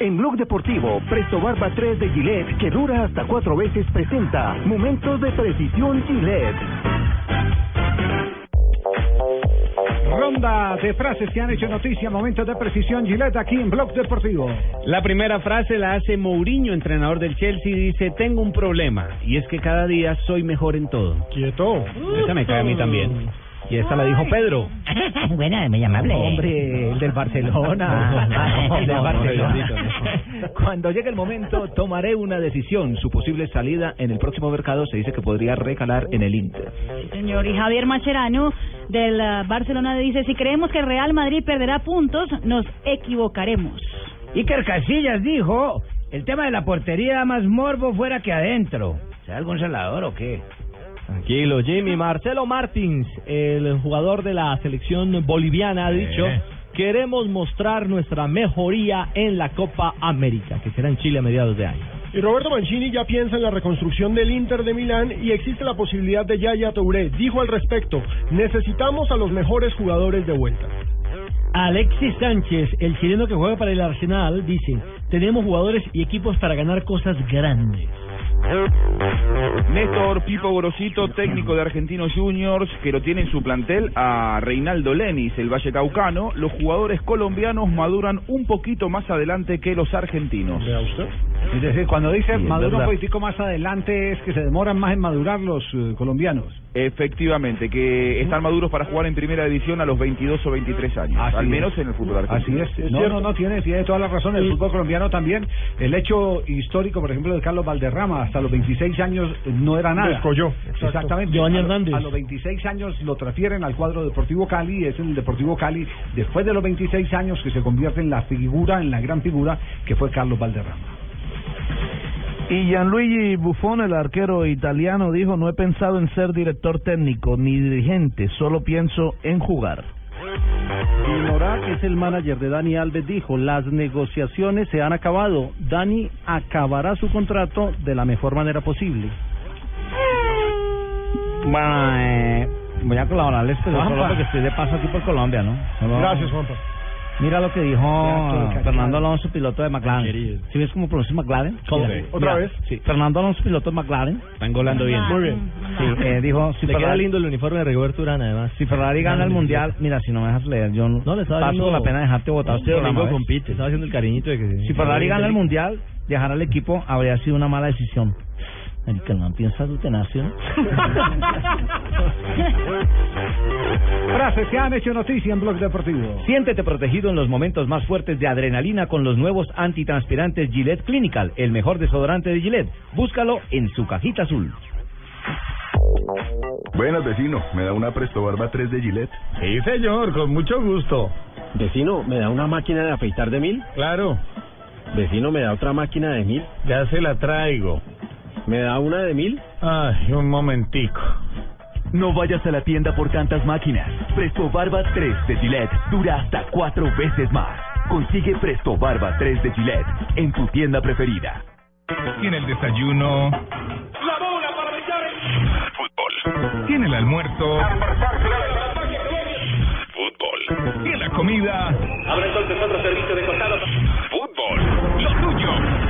En Blog Deportivo, Presto Barba 3 de Gillette, que dura hasta cuatro veces, presenta Momentos de Precisión Gillette. Ronda de frases que han hecho noticia, momentos de precisión Gillette aquí en Blog Deportivo. La primera frase la hace Mourinho, entrenador del Chelsea, y dice, tengo un problema, y es que cada día soy mejor en todo. Quieto. Esa me cae a mí también. Y esta la dijo Pedro. Buena, muy amable. Hombre, el del Barcelona. Ah, el del no, Barcelona. bendito. Cuando llegue el momento, tomaré una decisión. Su posible salida en el próximo mercado se dice que podría recalar en el Inter. Señor, y Javier Macherano del eh, Barcelona dice, si creemos que el Real Madrid perderá puntos, nos equivocaremos. Iker Casillas dijo, el tema de la portería da más morbo fuera que adentro. ¿Será algún celador o qué? Tranquilo, Jimmy. Marcelo Martins, el jugador de la selección boliviana, ha dicho, queremos mostrar nuestra mejoría en la Copa América, que será en Chile a mediados de año. Y Roberto Mancini ya piensa en la reconstrucción del Inter de Milán y existe la posibilidad de Yaya Touré. Dijo al respecto, necesitamos a los mejores jugadores de vuelta. Alexis Sánchez, el chileno que juega para el Arsenal, dice, tenemos jugadores y equipos para ganar cosas grandes. Néstor Pipo Grosito, técnico de Argentinos Juniors, que lo tiene en su plantel a Reinaldo Lenis, el Valle Caucano. Los jugadores colombianos maduran un poquito más adelante que los argentinos. Es decir, cuando dice Sí, es madura un poquitico más adelante es que se demoran más en madurar los eh, colombianos. Efectivamente, que están maduros para jugar en primera división a los 22 o 23 años, Así al es. menos en el fútbol Así argentino. es. No, no, no, tiene, tiene toda la razón. El fútbol colombiano también. El hecho histórico, por ejemplo, de Carlos Valderrama, hasta los 26 años eh, no era nada. Descolló. Exactamente. Giovanni Hernández. A los 26 años lo transfieren al cuadro Deportivo Cali. Es en el Deportivo Cali, después de los 26 años, que se convierte en la figura, en la gran figura que fue Carlos Valderrama. Y Gianluigi Buffon, el arquero italiano, dijo, no he pensado en ser director técnico ni dirigente, solo pienso en jugar. Y Morá, que es el manager de Dani Alves, dijo, las negociaciones se han acabado. Dani acabará su contrato de la mejor manera posible. Bueno, eh, voy a colaborarles, pero solo porque estoy de paso aquí por Colombia, ¿no? Solo- Gracias, Juanpa. Mira lo que dijo Fernando Alonso, piloto de McLaren. ¿Sí ves cómo pronuncia McLaren? ¿Cómo? Mira, ¿Otra mira, vez? Sí. Fernando Alonso, piloto de McLaren. Están golando bien. Muy bien. Sí, eh, dijo, si Le queda Ferrari, lindo el uniforme de Rigoberto Urán, además. si Ferrari gana el mundial, mira, si no me dejas leer, yo no, No, le estaba paso haciendo- la pena dejarte votar Este este domingo ¿ves? compite, estaba haciendo el cariñito de que... Si Ferrari gana el mundial, dejar al equipo habría sido una mala decisión. El que no piensa. Frases que han hecho noticia en Blog Deportivo. Siéntete protegido en los momentos más fuertes de adrenalina con los nuevos antitranspirantes Gillette Clinical, el mejor desodorante de Gillette. Búscalo en su cajita azul. Buenas, vecino. ¿Me da una Presto Barba 3 de Gillette? Sí, señor, con mucho gusto. Vecino, ¿me da una máquina de afeitar de mil? Claro. Vecino, ¿me da otra máquina de mil? Ya se la traigo. ¿Me da una de mil? Ay, un momentico. No vayas a la tienda por tantas máquinas. Presto Barba 3 de Gillette dura hasta cuatro veces más. Consigue Presto Barba 3 de Gillette en tu tienda preferida. Tiene el desayuno. La bola para brillar en... Fútbol. Tiene el almuerzo. Fútbol. En la comida. Ahora entonces otro servicio de costado. Fútbol. Lo tuyo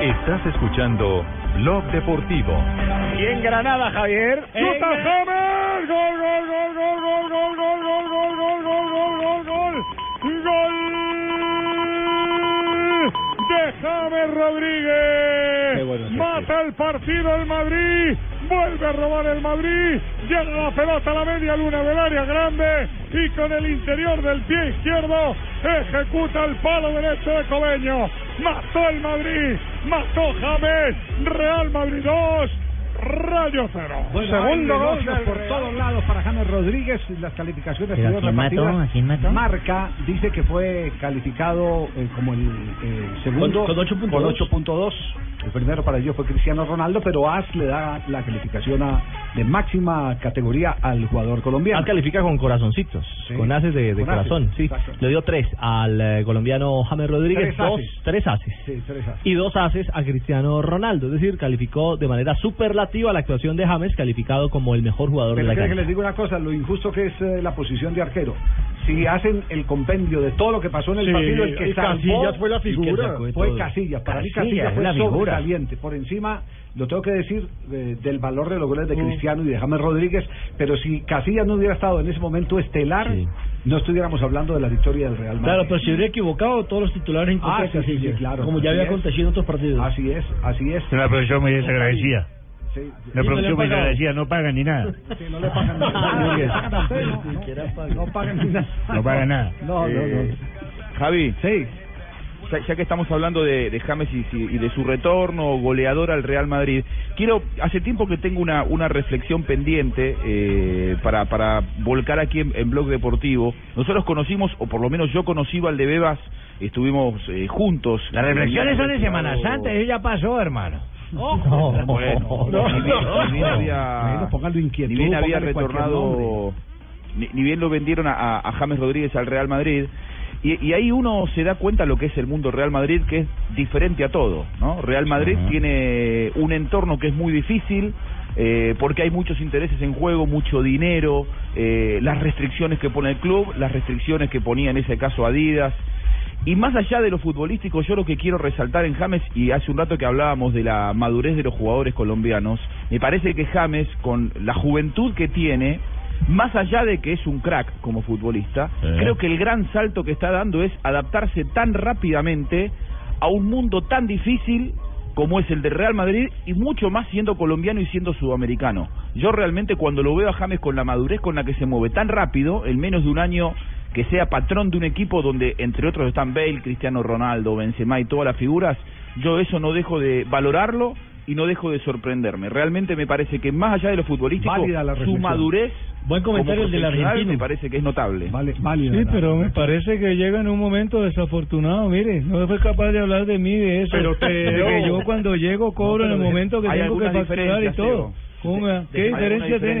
Estás escuchando Blog Deportivo. Y en Granada, Javier. ¡Chuta James! ¡Gol, gol, gol, gol, gol, gol, gol, gol, gol, gol, gol, gol, gol, gol! ¡Gol! De James Rodríguez. Mata el partido el Madrid. Vuelve a robar el Madrid. Llega la pelota a la media luna del área grande. Y con el interior del pie izquierdo ejecuta el palo derecho de Cobeño. Mató el Madrid. Mató James. Real Madrid 2. Rayo 0. Segundo gol por todos lados para James Rodríguez. Las calificaciones ¿Pero a fueron quién mató? repetidas. ¿A quién mató? Marca dice que fue calificado eh, como el eh, segundo Con- con 8.2. con 8.2. El primero para ello fue Cristiano Ronaldo, pero AS le da la calificación a- de máxima categoría al jugador colombiano. Al califica con corazoncitos, Sí. con haces de, de Con corazón, sí. exacto. Le dio tres al eh, colombiano James Rodríguez, Tres dos, haces. tres haces. Sí, tres haces. Y dos haces a Cristiano Ronaldo, es decir, calificó de manera superlativa la actuación de James, calificado como el mejor jugador Pero de la quiero que cancha. les digo una cosa, lo injusto que es eh, la posición de arquero. Si hacen el compendio de todo lo que pasó en el Sí, partido, el que Casillas fue la que figura. Fue. Casillas, Para mí Casillas, Casillas fue la figura. sobresaliente. Por encima, lo tengo que decir, eh, del valor de los goles de Mm. Cristiano y de James Rodríguez. Pero si Casillas no hubiera estado en ese momento estelar, no estuviéramos hablando de la victoria del Real Madrid. Claro, pero si hubiera equivocado todos los titulares en contra Ah, de sí, sí, Casillas, sí, claro. como ya había es. acontecido en otros partidos. Así es, así es. Una profesión muy desagradecida. Sí. Profesión muy desagradecida, no pagan ni nada. Sí, no le pagan nada. No pagan no, no nada. No. No, no, Eh, Javi. Sí. Ya, ya que estamos hablando de, de James y, y de su retorno goleador al Real Madrid, quiero, hace tiempo que tengo una, una reflexión pendiente eh, para, para volcar aquí en, en Blog Deportivo. Nosotros conocimos, o por lo menos yo conocí Valdebebas, estuvimos eh, juntos. Las reflexiones son de Semana Santa, eso ya pasó, hermano. Bueno, ni bien, ni bien había, ni bien había retornado, ni, ni bien lo vendieron a, James Rodríguez al Real Madrid. Y, y ahí uno se da cuenta lo que es el mundo Real Madrid, que es diferente a todo. ¿no? Real Madrid tiene un entorno que es muy difícil, eh, porque hay muchos intereses en juego, mucho dinero, eh, las restricciones que pone el club, las restricciones que ponía en ese caso Adidas. Y más allá de lo futbolístico, yo lo que quiero resaltar en James, y hace un rato que hablábamos de la madurez de los jugadores colombianos, me parece que James, con la juventud que tiene, más allá de que es un crack como futbolista, creo que el gran salto que está dando es adaptarse tan rápidamente a un mundo tan difícil como es el de Real Madrid y mucho más siendo colombiano y siendo sudamericano. Yo realmente cuando lo veo a James con la madurez con la que se mueve tan rápido, en menos de un año que sea patrón de un equipo donde entre otros están Bale, Cristiano Ronaldo, Benzema y todas las figuras, yo eso no dejo de valorarlo y no dejo de sorprenderme. Realmente me parece que más allá de lo futbolístico, la su madurez Buen comentario el del argentino. Me parece que es notable. Vale, válido. Sí, pero me parece que llega en un momento desafortunado. Mire, no fue capaz de hablar de mí, de eso. Pero, que yo cuando llego cobro No, en el momento que tengo que facturar y todo. ¿Qué diferencia tiene?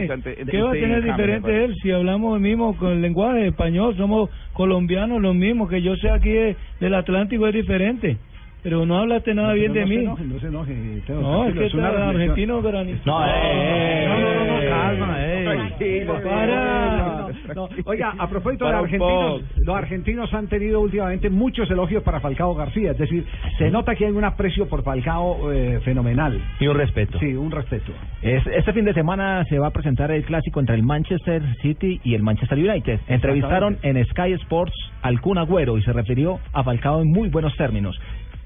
¿Qué va a tener diferente él si hablamos el mismo con el lenguaje español? Somos colombianos los mismos, que yo sé aquí de- del Atlántico es diferente. Pero no hablaste nada bien de no mí. Se enoje, no se enoje, Teo, No, es que reflexión. argentino granito. No, eh, no, no, no, no, calma, eh. Tranquilo, Para. No, Oiga, a propósito de argentinos, los argentinos han tenido últimamente muchos elogios para Falcao García. Es decir, se nota que hay un aprecio por Falcao eh, fenomenal. Y un respeto. Sí, un respeto. Es- este fin de semana se va a presentar el clásico entre el Manchester City y el Manchester United. Entrevistaron en Sky Sports al Kun Agüero y se refirió a Falcao en muy buenos términos.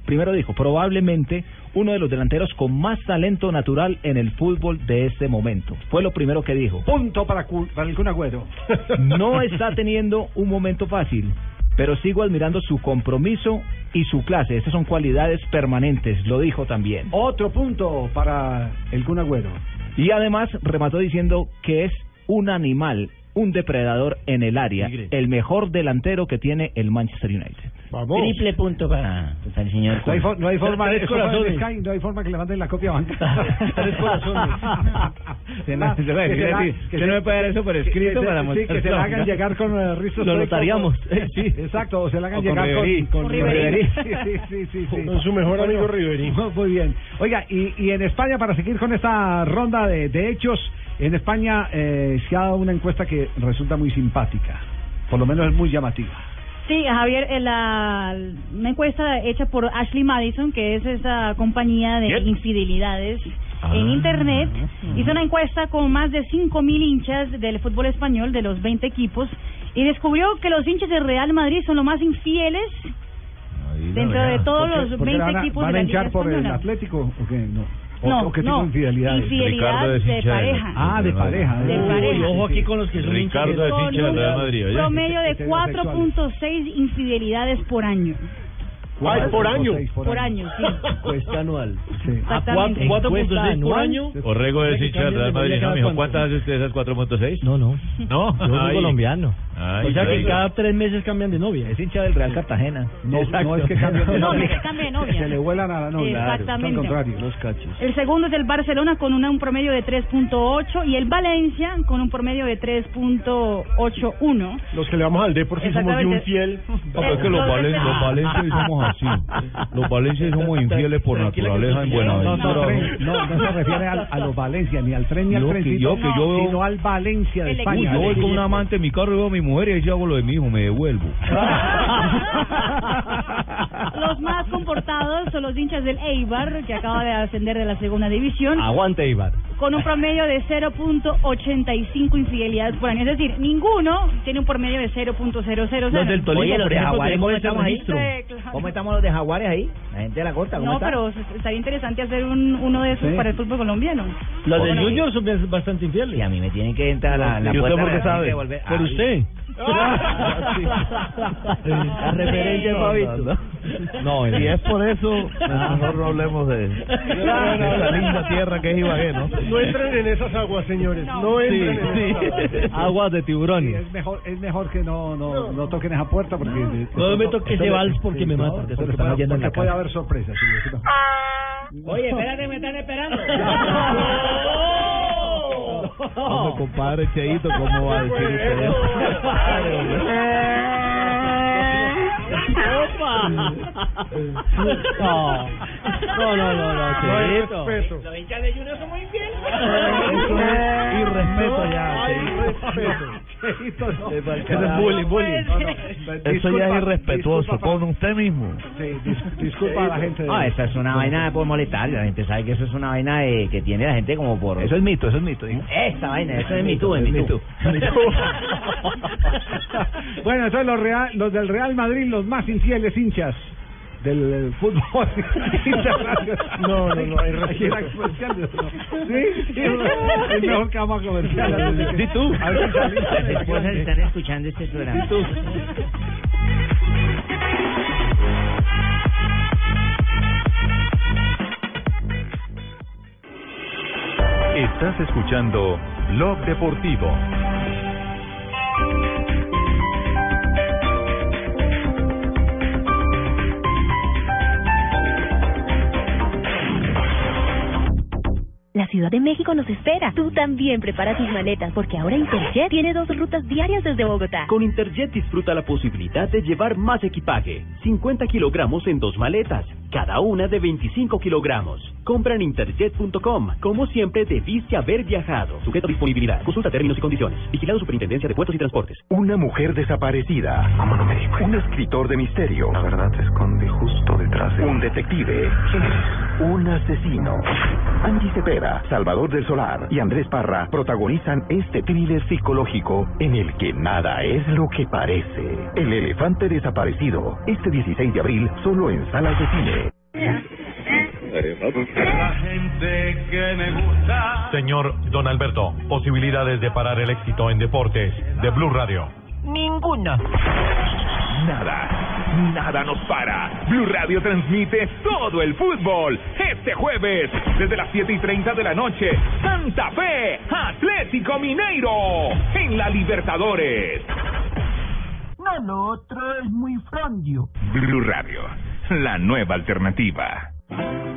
Primero dijo, probablemente uno de los delanteros con más talento natural en el fútbol de este momento. Fue lo primero que dijo. Punto para, para el Kun Agüero. No está teniendo un momento fácil, pero sigo admirando su compromiso y su clase. Estas son cualidades permanentes, lo dijo también. Otro punto para el Kun Agüero. Y además remató diciendo que es un animal, un depredador en el área, el mejor delantero que tiene el Manchester United. Triple punto para, para el señor. No hay, fo- no hay forma corazones. Sky, no hay forma que le manden la copia banca. Tres corazones. Se no- se lo voy a decir. Usted no me puede dar eso por escrito que, para sí, que se la hagan llegar con eh, Risto Lo notariamos. Sí, exacto, o se la hagan O con llegar Riverí. con, Con Riverí. Sí, sí, sí, sí, sí. Con su mejor amigo Riverí. Muy bien. Oiga, y, y en España, para seguir con esta ronda de, de hechos, en España eh, se ha dado una encuesta que resulta muy simpática. Por lo menos es muy llamativa. Sí, Javier, en la, una encuesta hecha por Ashley Madison, que es esa compañía de infidelidades Ah. en Internet, hizo una encuesta con más de 5.000 hinchas del fútbol español, de los 20 equipos, y descubrió que los hinchas del Real Madrid son los más infieles dentro de todos ¿Por qué- los por qué 20 van a- equipos ¿Van de a la Liga hinchar por el. Atlético o qué? No. ¿O, No, o qué tipo no. de? Infidelidad Ricardo es de del- pareja. Ah, de pareja. De Uy, pareja. ojo aquí con los que son Ricardo Con hincha del un Real Madrid, oye. promedio de Heterosexuales. 4.6 infidelidades por año. Ay, por año. Por año, sí. Cuesta anual. Exactamente. 4.6 por año. Orrego es hincha del Real Madrid, ¿no, mijo? ¿Cuántas hace usted esas 4.6? No, no. ¿No? Yo soy Ay. colombiano. Ay, o sea que cada tres meses cambian de novia. Es hincha del Real Cartagena. No, no es que cambien de No, novia. no es que cambie de novia. Se le vuelan a la novia. Exactamente. Al contrario. Los cachos. El segundo es el Barcelona con una- un promedio de 3.8 y el Valencia con un promedio de 3.81. Los que le vamos al Depor sí somos de un fiel. Papá, es que los, valen, los valencianos somos así. Los valencianos somos infieles por naturaleza en No, no, Buenaventura. tren, no, no se refiere a, los Valencia, ni al tren ni al veo- sino al Valencia de España. Uy, yo voy con un amante en mi carro y veo a mi mujer y ahí sí hago lo de mi hijo, me devuelvo. Los más comportados son los hinchas del Eibar, que acaba de ascender de la segunda división, Aguante, Ibar. Con un promedio de 0.85 infidelidades por año. Es decir, ninguno tiene un promedio de 0.000. Los del Tolima, Oye, los por de Jaguares, ¿cómo estamos ahí? claro. ¿Cómo estamos los de Jaguares ahí? La gente de la costa, ¿cómo No, está? pero estaría interesante hacer un, uno de esos Sí. para el fútbol colombiano. Los del Junior son bastante infieles. Y a mí me tienen que entrar a la, la ¿Y usted puerta por qué sabe? de volver- ¿Por Ay. usted? La referencia, no, Fabito. No, no. si es por eso, mejor no hablemos de, de esa linda tierra que es Ibagué, ¿no? No entren en esas aguas, señores. No Sí, entren en sí. esas aguas. Aguas de Sí, tiburones. es mejor es mejor que no no, no toquen esa puerta porque No me toque ese vals porque me mata. porque lo puede, porque puede haber sorpresas sí, no. Oye, espérate, me están esperando. Hombre, compadre Cheito, ¿cómo va a decir usted? ¡Opa! No, no, no, no, no, No hay Cheito. respeto. Los hinchas de Junior son muy infieles. Eso es irrespeto ya, Cheito. No. Eso es bullying, bullying. No, no. Eso ya es irrespetuoso disculpa, con usted mismo. Sí, dis- disculpa a la gente. de- No, esa es una vaina por molestar. La gente sabe que eso es una vaina de- que tiene la gente como por. Eso es mito, eso es mito. digo. Esa vaina, eso es mi tú, es mi tú. bueno, entonces los, Real, los del Real Madrid, los más infieles hinchas del eh, fútbol. No, no, no, hay respeto. comercial, ¿no? Sí, sí, el mejor cama comercial. Di tú. A ver si Las esposas están escuchando este programa. Estás escuchando Blog Deportivo. Ciudad de México nos espera. Tú también prepara tus maletas porque ahora Interjet tiene dos rutas diarias desde Bogotá. Con Interjet disfruta la posibilidad de llevar más equipaje. 50 kilogramos en dos maletas, cada una de 25 kilogramos. Compra en interjet.com. Como siempre, debiste haber viajado. Sujeto a disponibilidad. Consulta términos y condiciones. Vigilado Superintendencia de Puertos y Transportes. Una mujer desaparecida. ¿Cómo no me di Un escritor de misterio. La verdad se esconde justo detrás de... Un detective. Un asesino. Angie Cepeda, Salvador del Solar y Andrés Parra protagonizan este thriller psicológico en el que nada es lo que parece. El elefante desaparecido. Este 16 de abril, solo en salas de cine. La gente que me gusta. Señor Don Alberto, posibilidades de parar el éxito en deportes de Blue Radio. Ninguna. Nada, nada nos para. Blue Radio transmite todo el fútbol. Este jueves, desde las 7 y 30 de la noche, Santa Fe, Atlético Mineiro, en la Libertadores. No, lo otro es muy frondio. Blue Radio, la nueva alternativa.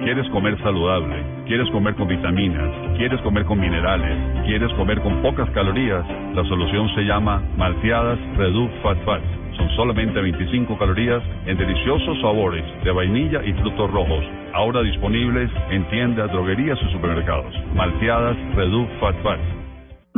¿Quieres comer saludable? ¿Quieres comer con vitaminas? ¿Quieres comer con minerales? ¿Quieres comer con pocas calorías? La solución se llama Malteadas Reduc Fat Fat. Son solamente 25 calorías en deliciosos sabores de vainilla y frutos rojos. Ahora disponibles en tiendas, droguerías y supermercados. Malteadas Reduc Fat Fat.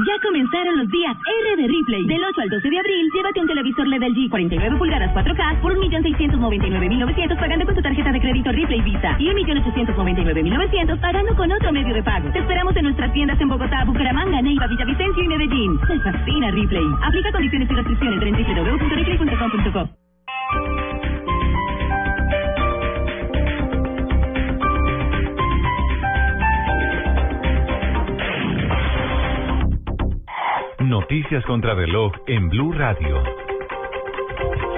Ya comenzaron los días R de Ripley. Del 8 al 12 de abril, llévate un televisor LED LG 49 pulgadas 4K por 1.699.900 pagando con tu tarjeta de crédito Ripley Visa y 1.899.900 pagando con otro medio de pago. Te esperamos en nuestras tiendas en Bogotá, Bucaramanga, Neiva, Villavicencio y Medellín. Te fascina Ripley. Aplica condiciones y restricciones www.ripley.com.co. Noticias contra reloj en Blue Radio.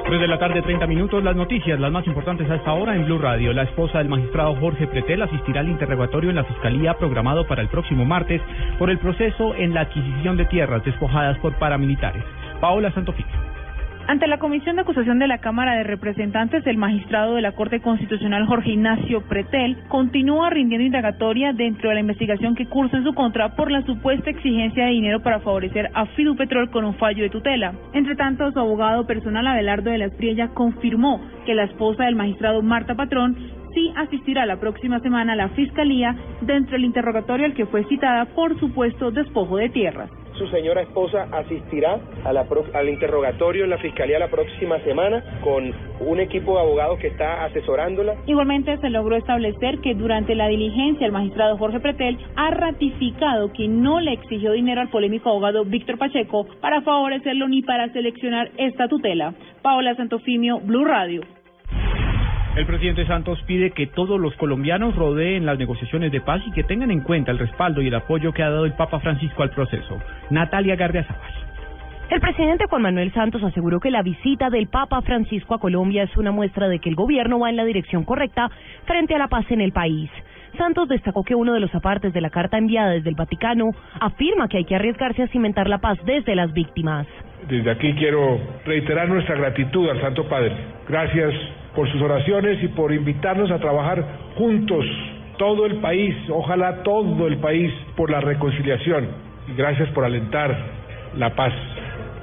3 de la tarde, 30 minutos. Las noticias, las más importantes a esta hora en Blue Radio. La esposa del magistrado Jorge Pretel asistirá al interrogatorio en la Fiscalía programado para el próximo martes por el proceso en la adquisición de tierras despojadas por paramilitares. Paola Santofimio. Ante la Comisión de Acusación de la Cámara de Representantes, el magistrado de la Corte Constitucional Jorge Ignacio Pretel continúa rindiendo indagatoria dentro de la investigación que cursa en su contra por la supuesta exigencia de dinero para favorecer a Fidupetrol con un fallo de tutela. Entre tanto, su abogado personal Abelardo de la Espriella confirmó que la esposa del magistrado Marta Patrón sí asistirá la próxima semana a la Fiscalía dentro del interrogatorio al que fue citada por supuesto despojo de tierras su señora esposa asistirá a la al interrogatorio en la fiscalía la próxima semana con un equipo de abogados que está asesorándola. Igualmente se logró establecer que durante la diligencia el magistrado Jorge Pretel ha ratificado que no le exigió dinero al polémico abogado Víctor Pacheco para favorecerlo ni para seleccionar esta tutela. Paola Santofimio, Blue Radio. El presidente Santos pide que todos los colombianos rodeen las negociaciones de paz y que tengan en cuenta el respaldo y el apoyo que ha dado el Papa Francisco al proceso. Natalia Gardiazabal. El presidente Juan Manuel Santos aseguró que la visita del Papa Francisco a Colombia es una muestra de que el gobierno va en la dirección correcta frente a la paz en el país. Santos destacó que uno de los apartes de la carta enviada desde el Vaticano afirma que hay que arriesgarse a cimentar la paz desde las víctimas. Desde aquí quiero reiterar nuestra gratitud al Santo Padre. Gracias por sus oraciones y por invitarnos a trabajar juntos, todo el país, ojalá todo el país, por la reconciliación. Y gracias por alentar la paz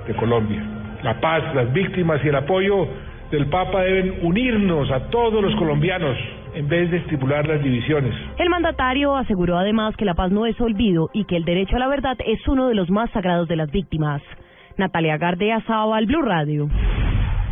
de Colombia. La paz, las víctimas y el apoyo del Papa deben unirnos a todos los colombianos en vez de estimular las divisiones. El mandatario aseguró además que la paz no es olvido y que el derecho a la verdad es uno de los más sagrados de las víctimas. Natalia Gardea, al Blue Radio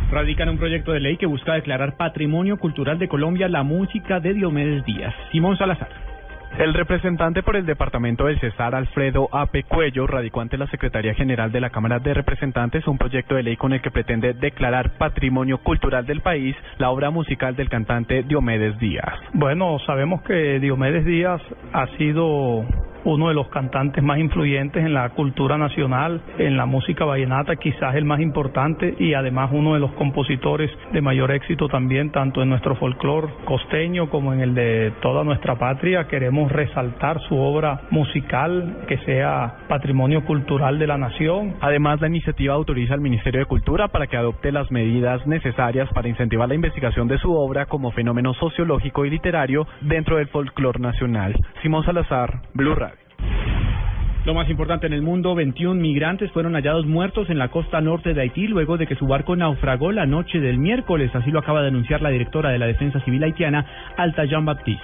radican un proyecto de ley que busca declarar Patrimonio Cultural de Colombia la música de Diomedes Díaz. Simón Salazar. El representante por el departamento del Cesar, Alfredo Ape Cuello, radicó ante la Secretaría General de la Cámara de Representantes un proyecto de ley con el que pretende declarar patrimonio cultural del país la obra musical del cantante Diomedes Díaz. Bueno, sabemos que Diomedes Díaz ha sido uno de los cantantes más influyentes en la cultura nacional, en la música vallenata, quizás el más importante y además uno de los compositores de mayor éxito también, tanto en nuestro folclore costeño como en el de toda nuestra patria. Queremos resaltar su obra musical, que sea patrimonio cultural de la nación. Además, la iniciativa autoriza al Ministerio de Cultura para que adopte las medidas necesarias para incentivar la investigación de su obra como fenómeno sociológico y literario dentro del folclore nacional. Simón Salazar, Blue Radio. Lo más importante en el mundo, 21 migrantes fueron hallados muertos en la costa norte de Haití luego de que su barco naufragó la noche del miércoles. Así lo acaba de anunciar la directora de la Defensa Civil haitiana, Alta Jean Baptiste.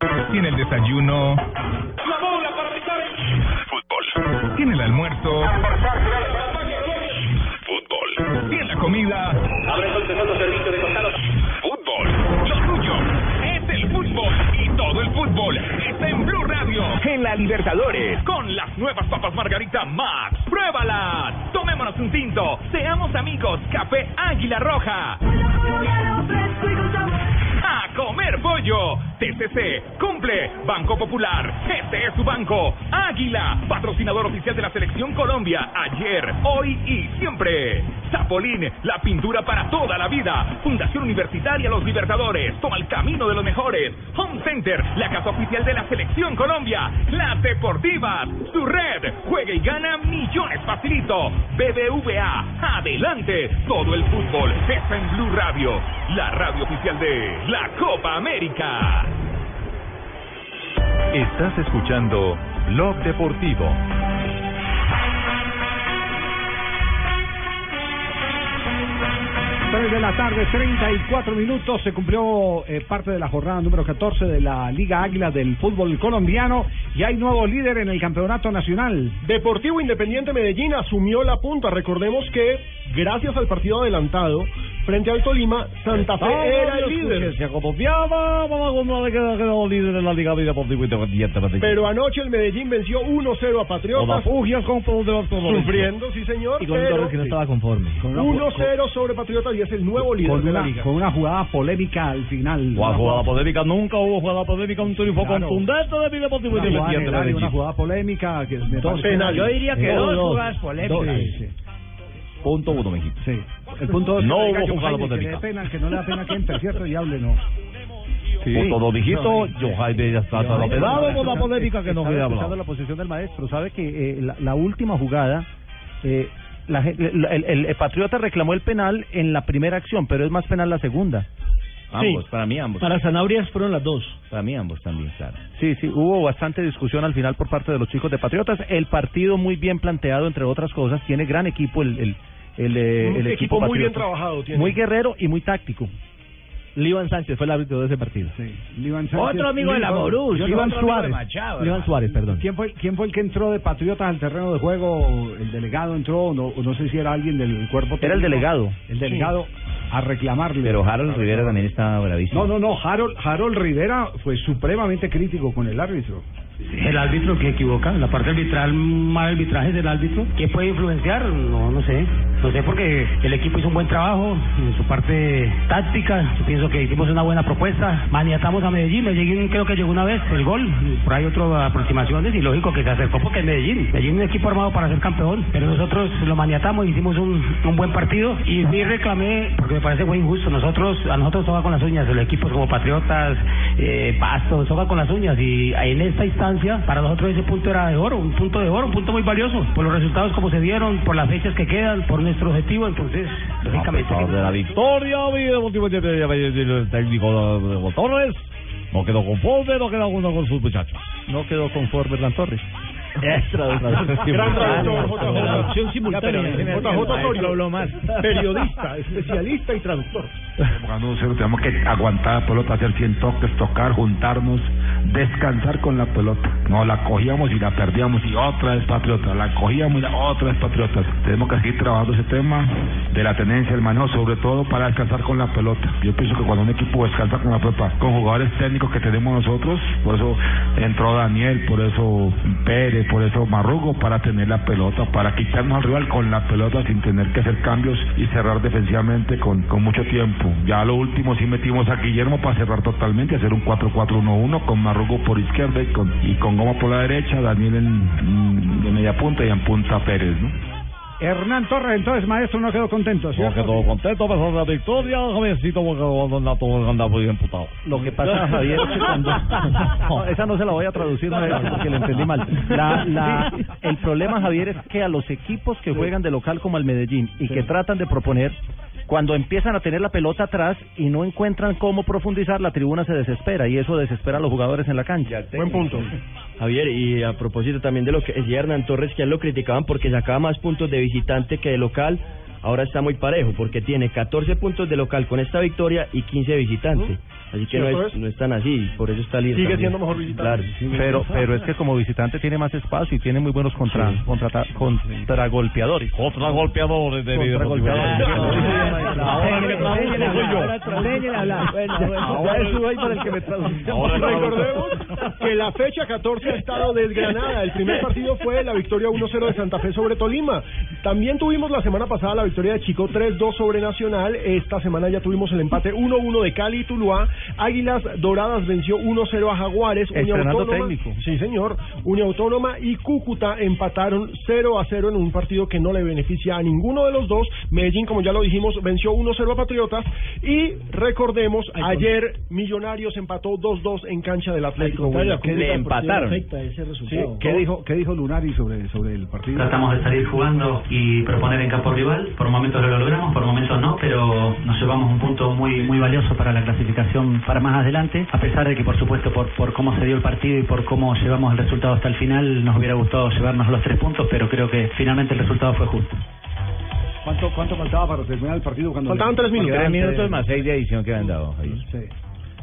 Tiene el desayuno. La bola para picar Fútbol. Tiene el almuerzo. Fútbol. Tiene la comida. Abre entonces otro servicio de costados. Fútbol. Lo tuyo es el fútbol. Y todo el fútbol está en Blue Radio. En la Libertadores. Con las nuevas papas Margarita Max. ¡Pruébalas! Tomémonos un tinto. Seamos amigos. Café Águila Roja. A comer pollo. TCC cumple. Banco Popular. Este es su banco. Águila, patrocinador oficial de la Selección Colombia. Ayer, hoy y siempre. Zapolín, la pintura para toda la vida. Fundación Universitaria Los Libertadores. Toma el camino de los mejores. Home Center, la casa oficial de la Selección Colombia. Las Deportivas, su red. Juega y gana millones facilito. BBVA, adelante. Todo el fútbol está en Blue Radio. La radio oficial de la Copa América. Estás escuchando Blog Deportivo. De la tarde, 34 minutos. Se cumplió eh, parte de la jornada número 14 de la Liga Águila del fútbol colombiano y hay nuevo líder en el campeonato nacional. Deportivo Independiente Medellín asumió la punta. Recordemos que, gracias al partido adelantado frente al Tolima, Santa Fe era el líder. Se acopiaba, líder en la Liga Deportivo Independiente. Medellín. Pero anoche el Medellín venció 1-0 a Patriotas. Sufriendo, sí señor. Y con pero que no estaba conforme. 1-0 sobre Patriotas y es el nuevo líder Con de la una, liga. con una jugada polémica al final. Una Una jugada polémica, nunca hubo jugada polémica, un triunfo Claro. contundente de mi Deportivo Independiente. una jugada polémica que. Yo diría que dos, Dos, jugadas dos. polémicas. Sí, sí. Punto uno, mijito. Sí. El punto dos No que hubo jugada que polémica. pena, que no le da pena que entre, ¿cierto? Y hable, no. Punto dos, mijito. Yo, Jaime, ya está pedado con la polémica que no quería escuchando hablar. la posición del maestro. Sabe que eh, la, la última jugada, eh, la el, el- el Patriota reclamó el penal en la primera acción, pero es más penal la segunda. Ambos, para mí ambos. Para Zanauриas fueron las dos. Para mí ambos también, claro. Sí, sí, hubo bastante discusión al final por parte de los chicos de Patriotas. El partido muy bien planteado, entre otras cosas, tiene gran equipo el, el, el, eh, Un el equipo muy bien trabajado tiene. Muy guerrero y muy táctico. Líban Sánchez fue el árbitro de ese partido. Otro amigo de la Borussia, de Suárez. Machado, Suárez, perdón. ¿Quién fue, ¿Quién fue el que entró de Patriotas al terreno de juego? ¿El delegado entró? o No, no sé si era alguien del cuerpo Era el delegado. El delegado a reclamarle. Pero Harold Rivera también estaba bravísimo. No, no, no. Harold, Harold Rivera fue supremamente crítico con el árbitro. El árbitro que equivoca, la parte arbitral, mal arbitraje del árbitro. ¿Qué puede influenciar? No, no sé. No sé porque el equipo hizo un buen trabajo en su parte táctica. Yo pienso que hicimos una buena propuesta. Maniatamos a Medellín. Medellín creo que llegó una vez el gol. Por ahí otras aproximaciones y lógico que se acercó porque es Medellín. Medellín es un equipo armado para ser campeón. Pero nosotros lo maniatamos, hicimos un, un buen partido y sí reclamé porque me parece muy injusto. Nosotros, a nosotros toca con las uñas. El equipo es como Patriotas, eh, Pasto, toca con las uñas y en esta instancia para nosotros ese punto era de oro, un punto de oro, un punto muy valioso por los resultados como se dieron, por las fechas que quedan, por nuestro objetivo. Entonces, lógicamente. pesar de la victoria, mi Deportivo Independiente, el técnico de de Torres no quedó conforme, no quedó uno con sus muchachos. No quedó conforme Hernán Torres. Es traductor. Gran traductor, JJ. Traducción simultánea. JJ Osorio, periodista, especialista y traductor. Jugando 1-0, tenemos que aguantar la pelota, hacer 100 toques, tocar, juntarnos, descansar con la pelota. No, la cogíamos y la perdíamos y otra vez Patriotas, la cogíamos y la otra vez Patriotas. Tenemos que seguir trabajando ese tema de la tenencia, el manejo, sobre todo para descansar con la pelota. Yo pienso que cuando un equipo descansa con la pelota, con jugadores técnicos que tenemos nosotros, por eso entró Daniel, por eso Pérez, por eso Marrugo, para tener la pelota, para quitarnos al rival con la pelota sin tener que hacer cambios y cerrar defensivamente con mucho tiempo. Ya lo último sí metimos a Guillermo para cerrar totalmente, hacer un 4-4-1-1 con Marrugo por izquierda y con, y con Goma por la derecha, Daniel en, mm, de media punta y en punta Pérez, ¿no? Hernán Torres, entonces, maestro, no quedó contento. No ¿cierto? quedó contento, pero la victoria, Javiercito, porque cuando todo andaba muy emputado. Lo que pasa, Javier, es que cuando... No, esa no se la voy a traducir, no, porque la entendí mal. La, la, el problema, Javier, es que a los equipos que juegan de local como el Medellín y que tratan de proponer, cuando empiezan a tener la pelota atrás y no encuentran cómo profundizar, la tribuna se desespera y eso desespera a los jugadores en la cancha. Buen punto. Javier, y a propósito también de lo que decía Hernán Torres, que a él lo criticaban porque sacaba más puntos de visitante que de local, ahora está muy parejo, porque tiene 14 puntos de local con esta victoria y 15 de visitante. Así que no ¿Cierto es, no es tan así, por eso está líder. Sigue también. siendo mejor visitante. Claro. Pero, pero es que como visitante tiene más espacio y tiene muy buenos contra, contra, contragolpeadores. Contragolpeadores de vida. Recordemos que la fecha 14 ha estado desgranada. El primer partido fue la victoria 1-0 de Santa Fe sobre Tolima. También tuvimos la semana pasada la victoria de Chico 3-2 sobre Nacional. Esta semana ya tuvimos el empate 1-1 de Cali y Tuluá. Águilas Doradas venció 1-0 a Jaguares. Unión Estrenando Autónoma, técnico. Sí, señor. Unión Autónoma y Cúcuta empataron 0 a 0 en un partido que no le beneficia a ninguno de los dos. Medellín, como ya lo dijimos, venció 1-0 a Patriotas. Y recordemos, ayer Millonarios empató 2-2 en cancha del Atlético. Huila. Le empataron. Sí, ¿Qué dijo, ¿Qué dijo Lunari sobre, sobre el partido? Tratamos de salir jugando y proponer en campo rival. Por momentos lo logramos, por momentos no, pero nos llevamos un punto muy muy valioso para la clasificación para más adelante. A pesar de que, por supuesto, por, por cómo se dio el partido y por cómo llevamos el resultado hasta el final, nos hubiera gustado llevarnos los tres puntos, pero creo que finalmente el resultado fue justo. ¿Cuánto, ¿Cuánto faltaba para terminar el partido? Cuando Faltaban tres minutos. Tres minutos más seis de adición que han dado. Sí.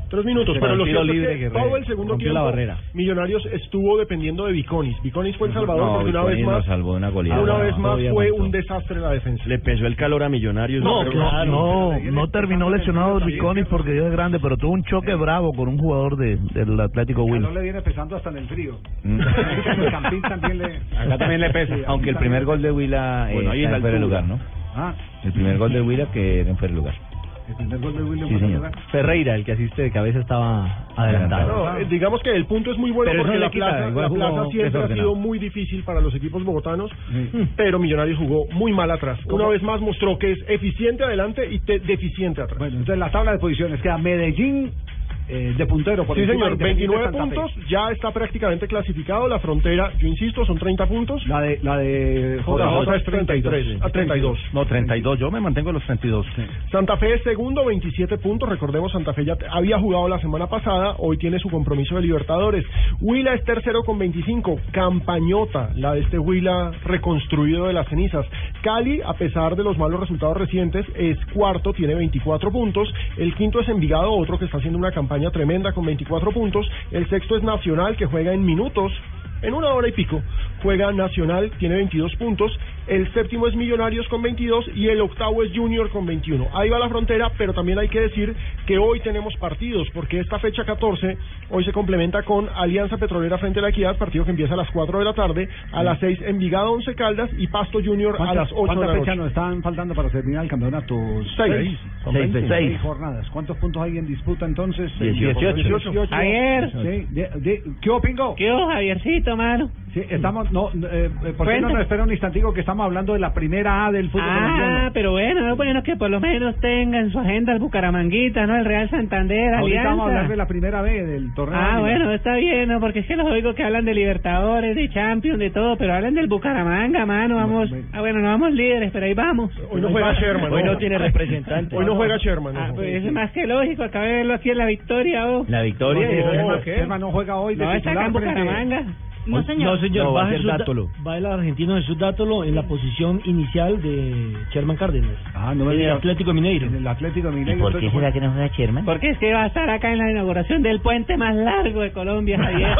Tres minutos, pero lo cierto libre es que todo el segundo tiempo la barrera. Millonarios estuvo dependiendo de Viconis. Viconis fue el salvador No, porque una vez más salvó una goleada. una vez No, más fue aguantó. un desastre la defensa. Le pesó el calor a Millonarios. No, pero claro, no, no terminó lesionado Viconis porque Dios es grande, pero tuvo un choque bravo con un jugador de, del Atlético No Huila. le viene pesando hasta en el frío. Mm. el también le... Acá también le pesa. Sí, Aunque el primer gol de Huila eh, Bueno, ahí está en altura. lugar, ¿no? Ah, El primer gol de Huila que era en fuera de lugar. El primer gol de William. Sí, señor. Ferreira, el que asiste de cabeza, estaba No, eh, digamos que el punto es muy bueno Pero porque la quita, plaza, la plaza siempre ha sido muy difícil para los equipos bogotanos, pero Millonarios jugó muy mal atrás. Una vez más mostró que es eficiente adelante y te- deficiente atrás. Bueno, entonces la tabla de posiciones queda Medellín eh, de puntero. Por Sí, señor, de Independiente 29 Santa Fe. puntos, ya está prácticamente clasificado. La frontera, yo insisto, son 30 puntos. La de, la de JJ es 33, a 32. No, 32, yo me mantengo en los 32. Santa Fe es segundo, 27 puntos. Recordemos, Santa Fe ya había jugado la semana pasada, hoy tiene su compromiso de Libertadores. Huila es tercero con 25. Campañota, la de este Huila reconstruido de las cenizas. Cali, a pesar de los malos resultados recientes, es cuarto, tiene 24 puntos. El quinto es Envigado, otro que está haciendo una campaña tremenda con 24 puntos. El sexto es Nacional, que juega en minutos. En una hora y pico juega Nacional, tiene 22 puntos. El séptimo es Millonarios con 22 y el octavo es Junior con 21. Ahí va la frontera, pero también hay que decir que hoy tenemos partidos, porque esta fecha 14 hoy se complementa con Alianza Petrolera frente a la Equidad, partido que empieza a las 4 de la tarde, a las 6 Envigado 11 Caldas y Pasto Junior a ¿Cuántas, las 8 de la noche. nos están faltando para terminar el campeonato? Seis. Son Seis, 20, seis. seis jornadas. ¿Cuántos puntos hay en disputa entonces? 18. 18. Ayer. Sí. De- de- ¿Qué Pingo? ¿Qué Javiercito, mano? Sí, estamos, no, eh, eh, ¿por qué no nos espera un instantico que estamos hablando de la primera A del fútbol Ah, colombiano? pero bueno, es bueno que por lo menos tenga en su agenda el Bucaramanguita, ¿no? El Real Santander, Ahorita Alianza. vamos a hablar de la primera B del torneo. Ah, Águila. bueno, está bien, ¿no? Porque es que los oigo que hablan de Libertadores, de Champions, de todo, pero hablan del Bucaramanga, mano, vamos. Ah, bueno, no vamos líderes, pero ahí vamos. Hoy no juega Sherman. Hoy no tiene representante. Hoy no juega Sherman. Ah, ojo. pues es más que lógico, acabé de verlo aquí en la victoria, ¿o? La victoria No, es- Germán no juega hoy de No, está acá en frente- Bucaramanga. No, señor. No, señor. No, va a va, ser Jesús Dátolo. va el argentino Jesús Dátolo en la posición inicial de Sherman Cárdenas. Ah, no me en el. Atlético Mineiro. En el Atlético Mineiro. entonces, que no juega Sherman? Porque es que va a estar acá en la inauguración del puente más largo de Colombia, Javier.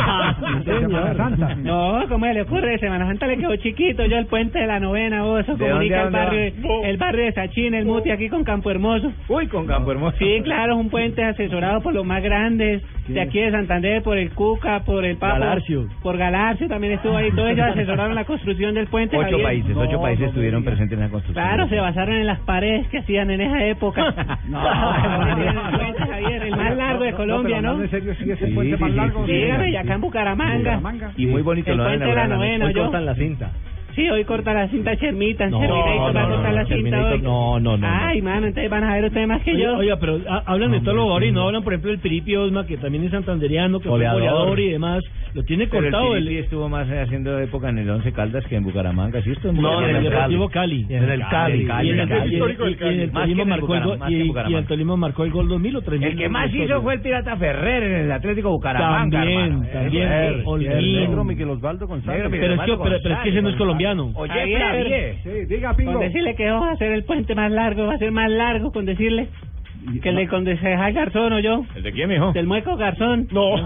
de Semana Santa. No, ¿cómo le ocurre? Semana Santa le quedó chiquito. Yo el puente de la novena, vos, eso ¿De comunica el barrio, el barrio de Sachín, el Muti aquí con Campo Hermoso. Uy, con Campo Hermoso. Sí, claro, es un puente asesorado por los más grandes de aquí de Santander, por el Cuca, por el Papa. Galarcio. Por Galarcio también estuvo ahí. Todos ellos asesoraron la construcción del puente. Ocho Javier. países, ocho países estuvieron presentes en la construcción. Claro, se basaron en las paredes que hacían en esa época. No, el puente, Javier, el más largo de Colombia, ¿no? en serio, sí, es el Sí, puente más largo. Dígame, y acá en Bucaramanga. Y muy bonito El lo puente de la novena, Hoy cortan la cinta. Sí, hoy corta la cinta Chermita, No, Terminator va a no, cortar no, la cinta hoy. no, no, no, Ay, mano, entonces van a ver ustedes más que yo. oiga, pero ha- hablan de todos los jugadores y no hablan, por ejemplo, del Piripi Osma, que también es santanderiano, que fue goleador y demás. Lo tiene cortado. el estuvo más eh, haciendo época en el Once Caldas que en Bucaramanga, ¿sí? Esto en No, en el Deportivo Cali. En el Cali. Y en el, Tolima marcó el gol, y, el Tolima marcó el gol 2000 o 3000. El que más hizo fue el Pirata Ferrer en el Atlético Bucaramanga, También, también. Ferrer. Negro Miguel Osvaldo González. Pero es que- pero- pero es que ese no es colombiano. Oye, Javier, Javier. Sí, diga, Pingo. Con decirle que vamos a hacer el puente más largo, va a ser más largo con decirle que le con concejal Garzón o yo. ¿El de quién, mijo? Del mueco Garzón. No. El.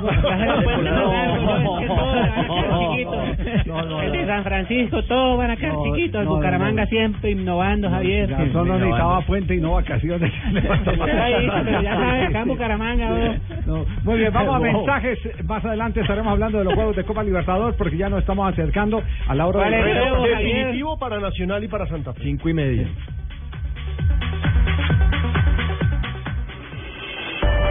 No, no, de no. San Francisco, todos van a quedar chiquitos. El Bucaramanga siempre innovando, Javier. Garzón no necesitaba puente y no vacaciones. Ahí, pero ya sabes, acá en Bucaramanga. Muy bien, vamos a mensajes. Más adelante estaremos hablando de los juegos de Copa Libertadores porque ya nos estamos acercando a la hora ¿Cuál del? Definitivo para Nacional y para Santa Fe. Cinco y media.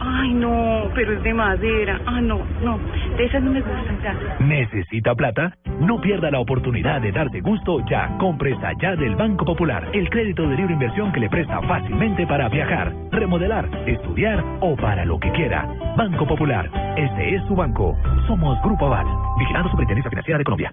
Ay, no, pero es de madera. Ah, no, no, de esas no me gustan. ¿Necesita plata? No pierda la oportunidad de darte gusto ya con Presta Ya del Banco Popular, el crédito de libre inversión que le presta fácilmente para viajar, remodelar, estudiar o para lo que quiera. Banco Popular, este es su banco. Somos Grupo Aval, vigilando Superintendencia Financiera de Colombia.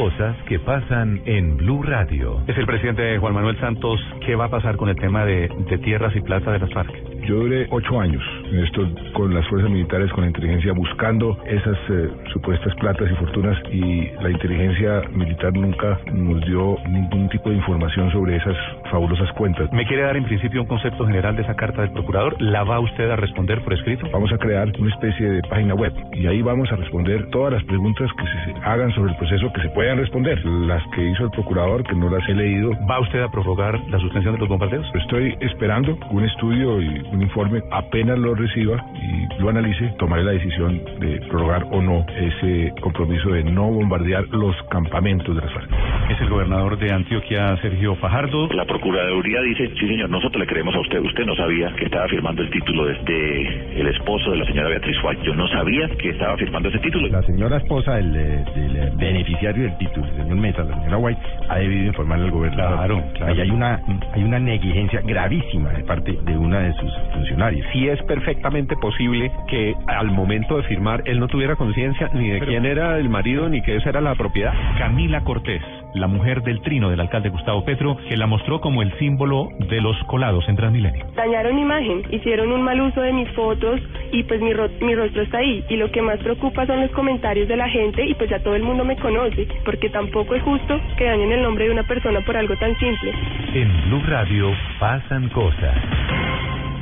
Cosas que pasan en Blue Radio. Es el presidente Juan Manuel Santos. ¿Qué va a pasar con el tema de, tierras y plata de las FARC? Yo duré ocho años en esto con las fuerzas militares, con la inteligencia, buscando esas eh, supuestas platas y fortunas y la inteligencia militar nunca nos dio ningún tipo de información sobre esas fabulosas cuentas. ¿Me quiere dar en principio un concepto general de esa carta del procurador? ¿La va usted a responder por escrito? Vamos a crear una especie de página web y ahí vamos a responder todas las preguntas que se hagan sobre el proceso que se puedan responder. Las que hizo el procurador, que no las he leído. ¿Va usted a prorrogar la suspensión de los bombardeos? Estoy esperando un estudio y un informe. Apenas lo reciba y lo analice, tomaré la decisión de prorrogar o no ese compromiso de no bombardear los campamentos de las FARC. Es el gobernador de Antioquia, Sergio Fajardo. La Procuraduría dice, sí señor, nosotros le creemos a usted. Usted no sabía que estaba firmando el título de, de el esposo de la señora Beatriz White. Yo no sabía que estaba firmando ese título. La señora esposa del, eh, del, beneficiario del título, el señor Mesa, la señora White, ha debido informarle al gobernador. Claro, claro. Ahí hay una, hay una negligencia gravísima de parte de una de sus funcionarios. Sí es perfectamente posible que al momento de firmar él no tuviera conciencia ni de quién era el marido ni que esa era la propiedad. Camila Cortés, la mujer del trino del alcalde Gustavo Petro, que la mostró como el símbolo de los colados en Transmilenio. Dañaron mi imagen, hicieron un mal uso de mis fotos y pues mi, ro- mi rostro está ahí. Y lo que más preocupa son los comentarios de la gente y pues ya todo el mundo me conoce, porque tampoco es justo que dañen el nombre de una persona por algo tan simple. En Blue Radio pasan cosas.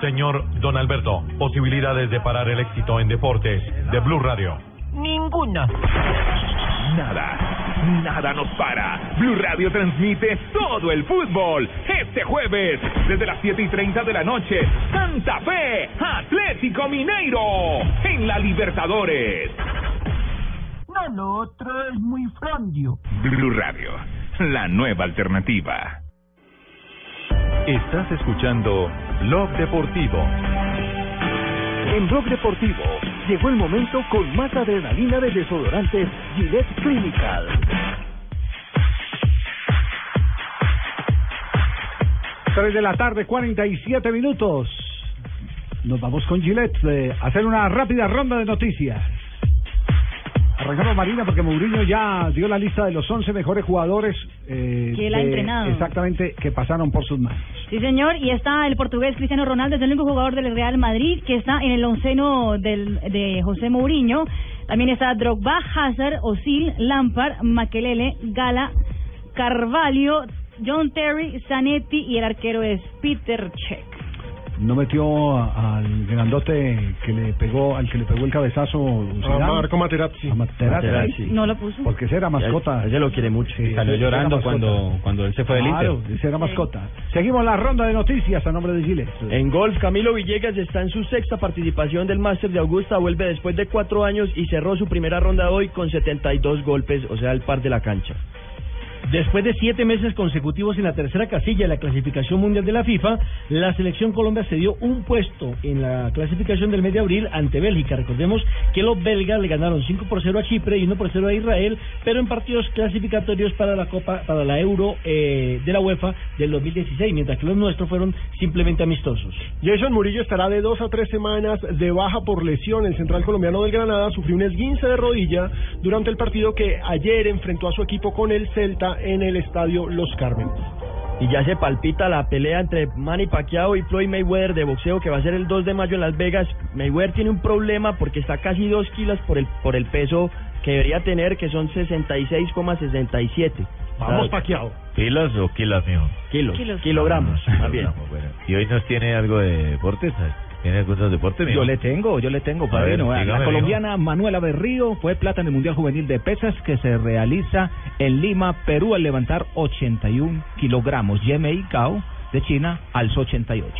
Señor Don Alberto, posibilidades de parar el éxito en deportes de Blue Radio. Ninguna. Nada. Nada nos para. Blue Radio transmite todo el fútbol. Este jueves, desde las 7 y 30 de la noche, Santa Fe, Atlético Mineiro, en la Libertadores. No, lo otro es muy frondio. Blue Radio, la nueva alternativa. Estás escuchando Blog Deportivo. En Blog Deportivo llegó el momento con más adrenalina de desodorantes Gillette Clinical. Tres de la tarde, 47 minutos. Nos vamos con Gillette a hacer una rápida ronda de noticias. Arrancamos Marina porque Mourinho ya dio la lista de los 11 mejores jugadores eh, Que él ha entrenado. Exactamente, que pasaron por sus manos. Sí, señor, y está el portugués Cristiano Ronaldo, es el único jugador del Real Madrid que está en el onceno del, de José Mourinho. También está Drogba, Hazard, Osil, Lampard, Makelele, Gala, Carvalho, John Terry, Zanetti y el arquero es Peter Cech. No metió a- al grandote que le pegó, al que le pegó el cabezazo. Zidane. Marco Materazzi. A Materazzi. Materazzi. No lo puso. Porque ese era mascota. Ese lo quiere mucho. Sí, Salió llorando cuando, cuando él se fue del Claro, Inter. ese era mascota. Seguimos la ronda de noticias a nombre de Gillette. En golf, Camilo Villegas está en su sexta participación del Máster de Augusta, vuelve después de cuatro años y cerró su primera ronda hoy con 72 golpes, o sea, el par de la cancha. Después de siete meses consecutivos en la tercera casilla de la clasificación mundial de la FIFA, la selección Colombia se dio un puesto en la clasificación del mes de abril ante Bélgica. Recordemos que los belgas le ganaron 5 por 0 a Chipre y 1 por 0 a Israel, pero en partidos clasificatorios para la Copa, para la Euro eh, de la UEFA del 2016, mientras que los nuestros fueron simplemente amistosos. Jason Murillo estará de dos a tres semanas de baja por lesión. El central colombiano del Granada sufrió un esguince de rodilla durante el partido que ayer enfrentó a su equipo con el Celta en el estadio Los Cármenes. Y ya se palpita la pelea entre Manny Pacquiao y Floyd Mayweather de boxeo que va a ser el 2 de mayo en Las Vegas. Mayweather tiene un problema porque está casi 2 kilos por el, por el peso que debería tener, que son 66,67. Vamos, Pacquiao. ¿Kilos o kilos, mijo? Kilos, Kilos. kilogramos, más bien. ¿Y hoy nos tiene algo de deportes? ¿Tiene algunos deportes? Yo le tengo, yo le tengo, A padrino. ver, Vea, dígame, la colombiana Manuela Berrío fue plata en el Mundial Juvenil de Pesas que se realiza en Lima, Perú, al levantar 81 kilogramos. Yemei Cao de China alzó 88.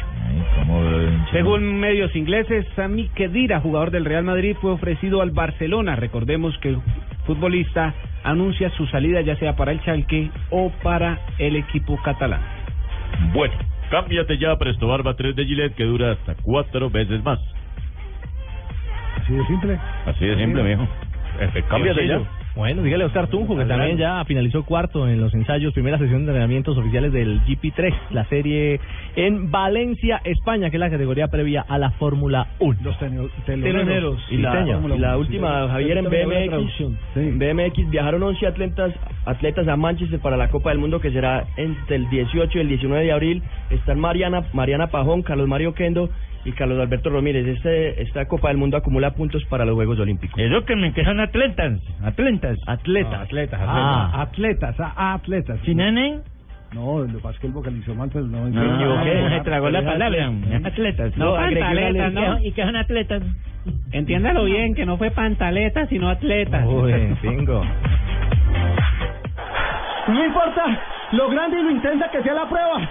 Según medios ingleses, Sami Khedira, jugador del Real Madrid, fue ofrecido al Barcelona. Recordemos que el futbolista anuncia su salida ya sea para el Schalke o para el equipo catalán. Bueno, cámbiate ya a Presto Barba 3 de Gillette que dura hasta cuatro veces más. Así de simple. Así de simple, mijo. Cámbiate ya. Bueno, dígale a Oscar Tunjo que también ya finalizó cuarto en los ensayos, primera sesión de entrenamientos oficiales del GP3, la serie en Valencia, España, que es la categoría previa a la Fórmula 1. Los Teloneros. Y la, y la última, Javier, en BMX, en BMX viajaron 11 atletas, atletas a Manchester para la Copa del Mundo que será entre el 18 y el 19 de abril. Están Mariana, Mariana Pajón, Carlos Mario Kendo y Carlos Alberto Ramírez. Este, esta Copa del Mundo acumula puntos para los Juegos Olímpicos. Eso que me que son atletas, atletas. Atletas. atletas, Ah. atletas, ah, atletas. ¿Sinenen? No, lo que pasa es que él vocalizó mal, pero no. Me equivoqué, se tragó la palabra. Atletas. No, letra. ¿no? ¿Y qué son atletas? Entiéndalo bien, que no fue pantaleta, sino atleta. Uy, bingo. No importa lo grande y lo intensa que sea la prueba.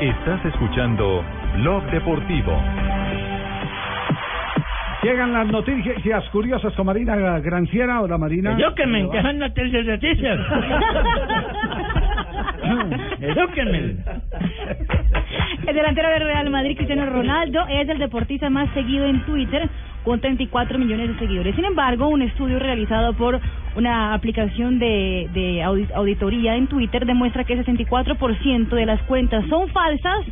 Estás escuchando Blog Deportivo. Llegan las noticias curiosas con Marina Granciera o la Marina. Edúquenme, que son noticias noticias. Edúquenme. El delantero del Real Madrid, Cristiano Ronaldo, es el deportista más seguido en Twitter con 34 millones de seguidores. Sin embargo, un estudio realizado por una aplicación de, de audi- auditoría en Twitter demuestra que el 64% de las cuentas son falsas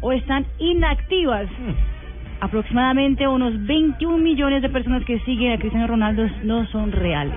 o están inactivas. aproximadamente unos 21 millones de personas que siguen a Cristiano Ronaldo no son reales.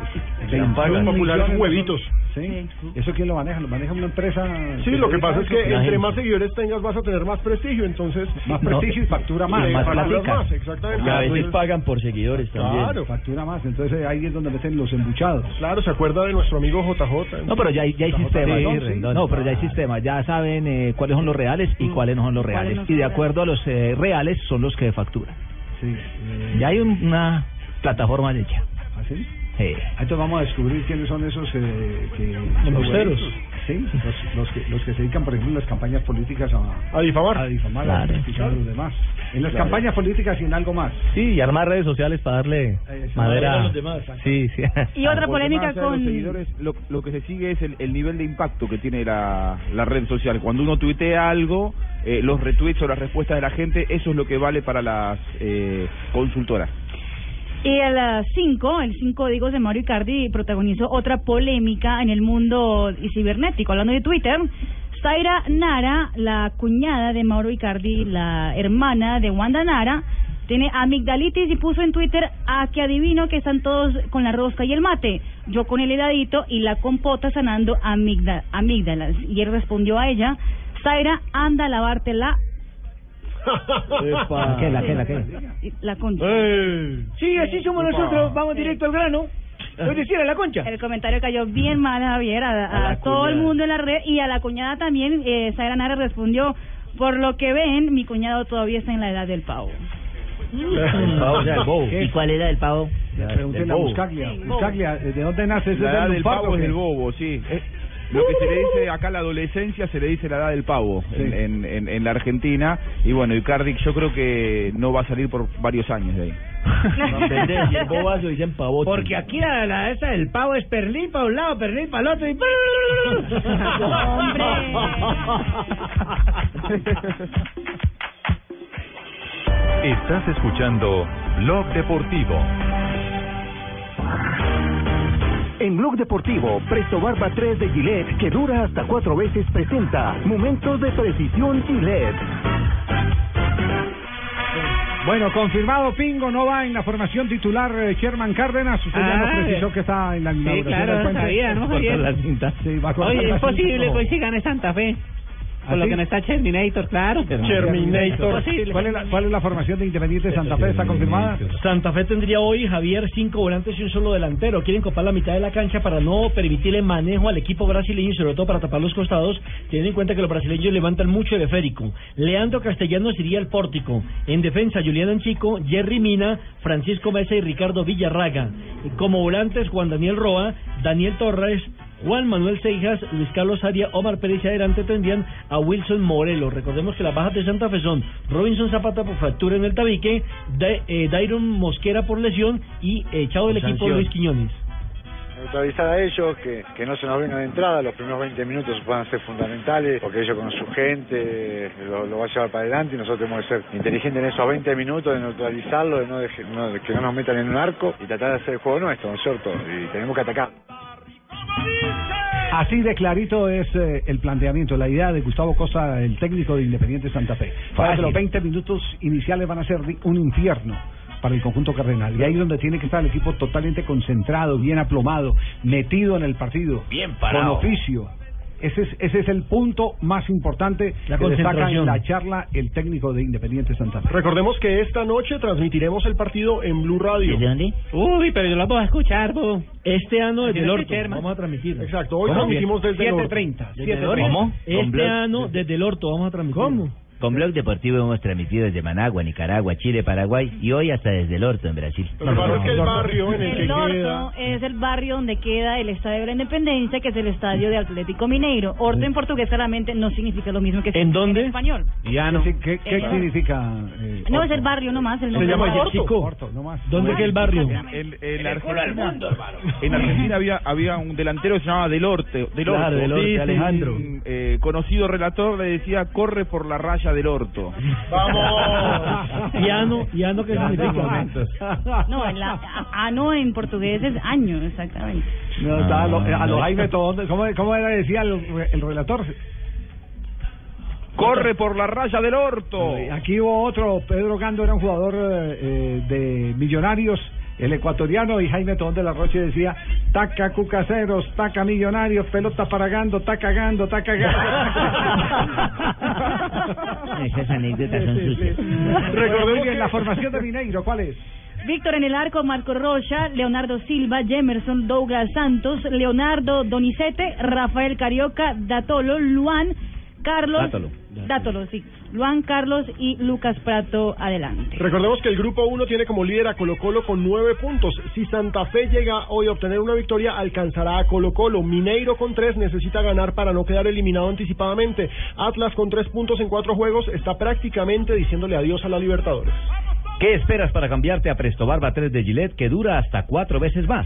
Los populares huevitos. ¿Sí? ¿Eso quién lo maneja? ¿Lo maneja una empresa? Sí, lo que pasa es que entre gente. más seguidores tengas vas a tener más prestigio, entonces... Más prestigio y factura más. Y más platica. más, exactamente. A veces pagan por seguidores también. Claro, factura más. Entonces ahí es donde meten los embuchados. Claro, ¿se acuerda de nuestro amigo JJ? No, pero ya hay, ya hay sistemas. Sí, ¿no? Pero ya hay sistemas. Ya saben eh, cuáles son los reales y cuáles no son los ¿Cuáles reales. no son Y de acuerdo a los eh, reales son los que facturan. Sí. Ya hay un- una plataforma hecha. ¿Así? Sí. Entonces vamos a descubrir quiénes son esos eh, que... Embusteros. Sí, los, los que, los que se dedican, por ejemplo, en las campañas políticas a... A difamar. A difamar, a criticar a los demás. En las Claro. campañas políticas y en algo más. Sí, y armar redes sociales para darle madera a los demás. Sí, sí. Y otra polémica de los con... seguidores, lo, lo que se sigue es el, el nivel de impacto que tiene la, la red social. Cuando uno tuitea algo, eh, los retweets o las respuestas de la gente, eso es lo que vale para las eh, consultoras. Y a las 5, el 5 digo de Mario Icardi protagonizó otra polémica en el mundo cibernético. Hablando de Twitter, Zaira Nara, la cuñada de Mauro Icardi, la hermana de Wanda Nara, tiene amigdalitis y puso en Twitter a que adivino que están todos con la rosca y el mate. Yo con el heladito y la compota sanando amígdalas. Y él respondió a ella, Zaira, anda a lavártela. ¿La qué, la qué, la qué? La concha. Sí, así somos nosotros, vamos directo al grano. Es decir, a la concha. El comentario cayó bien mal, Javier, a, a A todo el cuñada. mundo en la red y a la cuñada también. Eh, Zaira Nara respondió, por lo que ven, mi cuñado todavía está en la edad del pavo. ¿Y cuál era el pavo? Pregúntenle a Buscaglia. Buscaglia, ¿de dónde nace ese La edad del pavo es el bobo, sí. Lo que se le dice acá a la adolescencia se le dice la edad del pavo en, en, en- en la Argentina. Y bueno, Icardi yo creo que no va a salir por varios años de ahí. Y el bobazo dicen pavote. Porque aquí la, la esa del pavo es pernil para un lado, pernil para el otro y... Estás escuchando Blog Deportivo. En Blog Deportivo, Presto Barba 3 de Gillette, que dura hasta cuatro veces, presenta Momentos de Precisión Gillette. Bueno, confirmado Pingo, no va en la formación titular eh, Sherman Cárdenas. Usted ya Ah, nos precisó que está en la Sí, inauguración claro, del puente. sabía, ¿no, Javier? Sí, va a cortar Oye, la es posible cinta. que hoy sí gane Santa Fe. ¿Ah, lo sí? que no está Terminator, claro. Terminator. Posible. ¿Cuál es, la, ¿Cuál es la formación de Independiente Santa Fe? ¿Está confirmada? Santa Fe tendría hoy, Javier, cinco volantes y un solo delantero. Quieren copar la mitad de la cancha para no permitirle manejo al equipo brasileño y sobre todo para tapar los costados, teniendo en cuenta que los brasileños levantan mucho el esférico. Leandro Castellanos iría al pórtico. En defensa, Julián Anchico, Jerry Mina, Francisco Mesa y Ricardo Villarraga. Como volantes, Juan Daniel Roa, Daniel Torres, Juan Manuel Seijas, Luis Carlos Aria, Omar Pérez y adelante tendrían a Wilson Morelo. Recordemos que las bajas de Santa Fe son Robinson Zapata por fractura en el tabique, Da- eh, Dairon Mosquera por lesión y echado del equipo. Luis Quiñones. neutralizar a ellos, que, que no se nos vengan de entrada, los primeros 20 minutos van a ser fundamentales, porque ellos con su gente lo, lo va a llevar para adelante y nosotros tenemos que ser inteligentes en esos 20 minutos, de neutralizarlo, de no, deje- no- de que no nos metan en un arco y tratar de hacer el juego nuestro, ¿no es cierto? Y tenemos que atacar. Así de clarito es eh, el planteamiento, la idea de Gustavo Costa, el técnico de Independiente Santa Fe. Para que los 20 minutos iniciales van a ser un infierno para el conjunto cardenal. Y ahí es donde tiene que estar el equipo totalmente concentrado, bien aplomado, metido en el partido. Bien parado. Con oficio. Ese es, ese es el punto más importante La que destaca en la charla el técnico de Independiente Santa Fe. Recordemos que esta noche transmitiremos el partido en Blue Radio. ¿De dónde? Uy, pero yo la puedo escuchar, bo. Este ano desde el orto. Vamos a transmitir. Exacto, hoy transmitimos desde el orto. 7:30. Desde el orto. 7:30. ¿Cómo? Este ano desde el orto vamos a transmitir. ¿Cómo? Con Blog Deportivo hemos transmitido desde Managua, Nicaragua, Chile, Paraguay y hoy hasta desde el Orto en Brasil. Lo que pasa es que el barrio en el que El Orto queda... es el barrio donde queda el Estadio de la Independencia, que es el estadio de Atlético Mineiro. Orto en portugués claramente no significa lo mismo que ¿En dónde? español. Ya no. ¿Qué, qué Eh, significa? eh, No, es el barrio nomás, el Se llama Orto. Chico. Orto, no más. ¿Dónde queda el barrio? En, en Argentina, en Argentina había, había un delantero que se llamaba Del Orte. Del Claro, Orto. Del Orte, sí, Alejandro. Un eh, conocido relator le decía, corre por la raya del Orto. ¿Y ano? ¿Y ano qué significa? No, en la, ano en portugués es año, exactamente. No, está a lo, a lo Jaime Tobón, ¿cómo, ¿Cómo era decía el, el relator? Corre por la raya del orto. Aquí hubo otro, Pedro Gando era un jugador eh, eh, de Millonarios, el ecuatoriano, y Jaime Tón de la Roche decía, taca cucaseros, taca millonarios, pelota para Gando, taca Gando, taca Gando. Esas anécdotas son sucias. Recordemos que la formación de Mineiro, ¿cuál es? Víctor en el arco, Marco Rocha, Leonardo Silva, Jemerson, Douglas Santos, Leonardo Donizete, Rafael Carioca, Datolo, Luan, Carlos. Dátolo. Dátolo, sí. Luan, Carlos y Lucas Prato adelante. Recordemos que el grupo 1 tiene como líder a Colo Colo con nueve puntos. Si Santa Fe llega hoy a obtener una victoria, alcanzará a Colo Colo. Mineiro con tres necesita ganar para no quedar eliminado anticipadamente. Atlas con tres puntos en cuatro juegos está prácticamente diciéndole adiós a la Libertadores. ¿Qué esperas para cambiarte a Presto Barba 3 de Gillette que dura hasta cuatro veces más?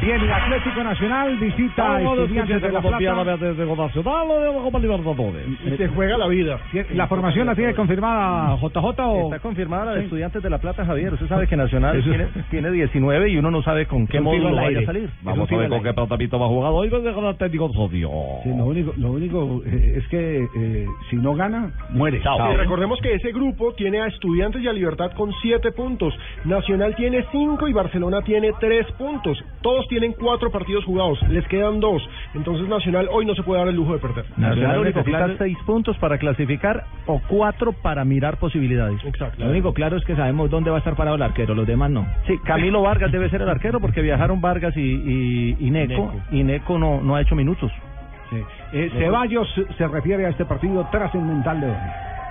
Bien, el Atlético Nacional visita a Estudiantes de la Plata. Y se juega la vida. ¿La formación la tiene confirmada JJ o...? Está confirmada la de Sí. Estudiantes de La Plata, Javier. Usted sabe que Nacional Eso- tiene, tiene 19 y uno no sabe con qué módulo al vaya aire. a salir. Vamos a ver al con qué planteamiento va a jugar hoy con el Atlético Sodio. Sí, lo único, lo único eh, es que eh, si no gana, muere. Y recordemos que ese grupo tiene a Estudiantes y a Libertad con siete puntos. Nacional tiene cinco y Barcelona tiene tres puntos. Todos tienen cuatro partidos jugados. Les quedan dos. Entonces Nacional hoy no se puede dar el lujo de perder. Nacional necesita claro- seis puntos para clasificar o cuatro para mirar posibilidades. Exacto. Lo único claro es que sabemos dónde va a estar parado el arquero, los demás no. Sí, Camilo Vargas debe ser el arquero porque viajaron Vargas y, y, y Neco, Neco. y Neco no, no ha hecho minutos. Sí. Eh, Ceballos se refiere a este partido trascendental de hoy.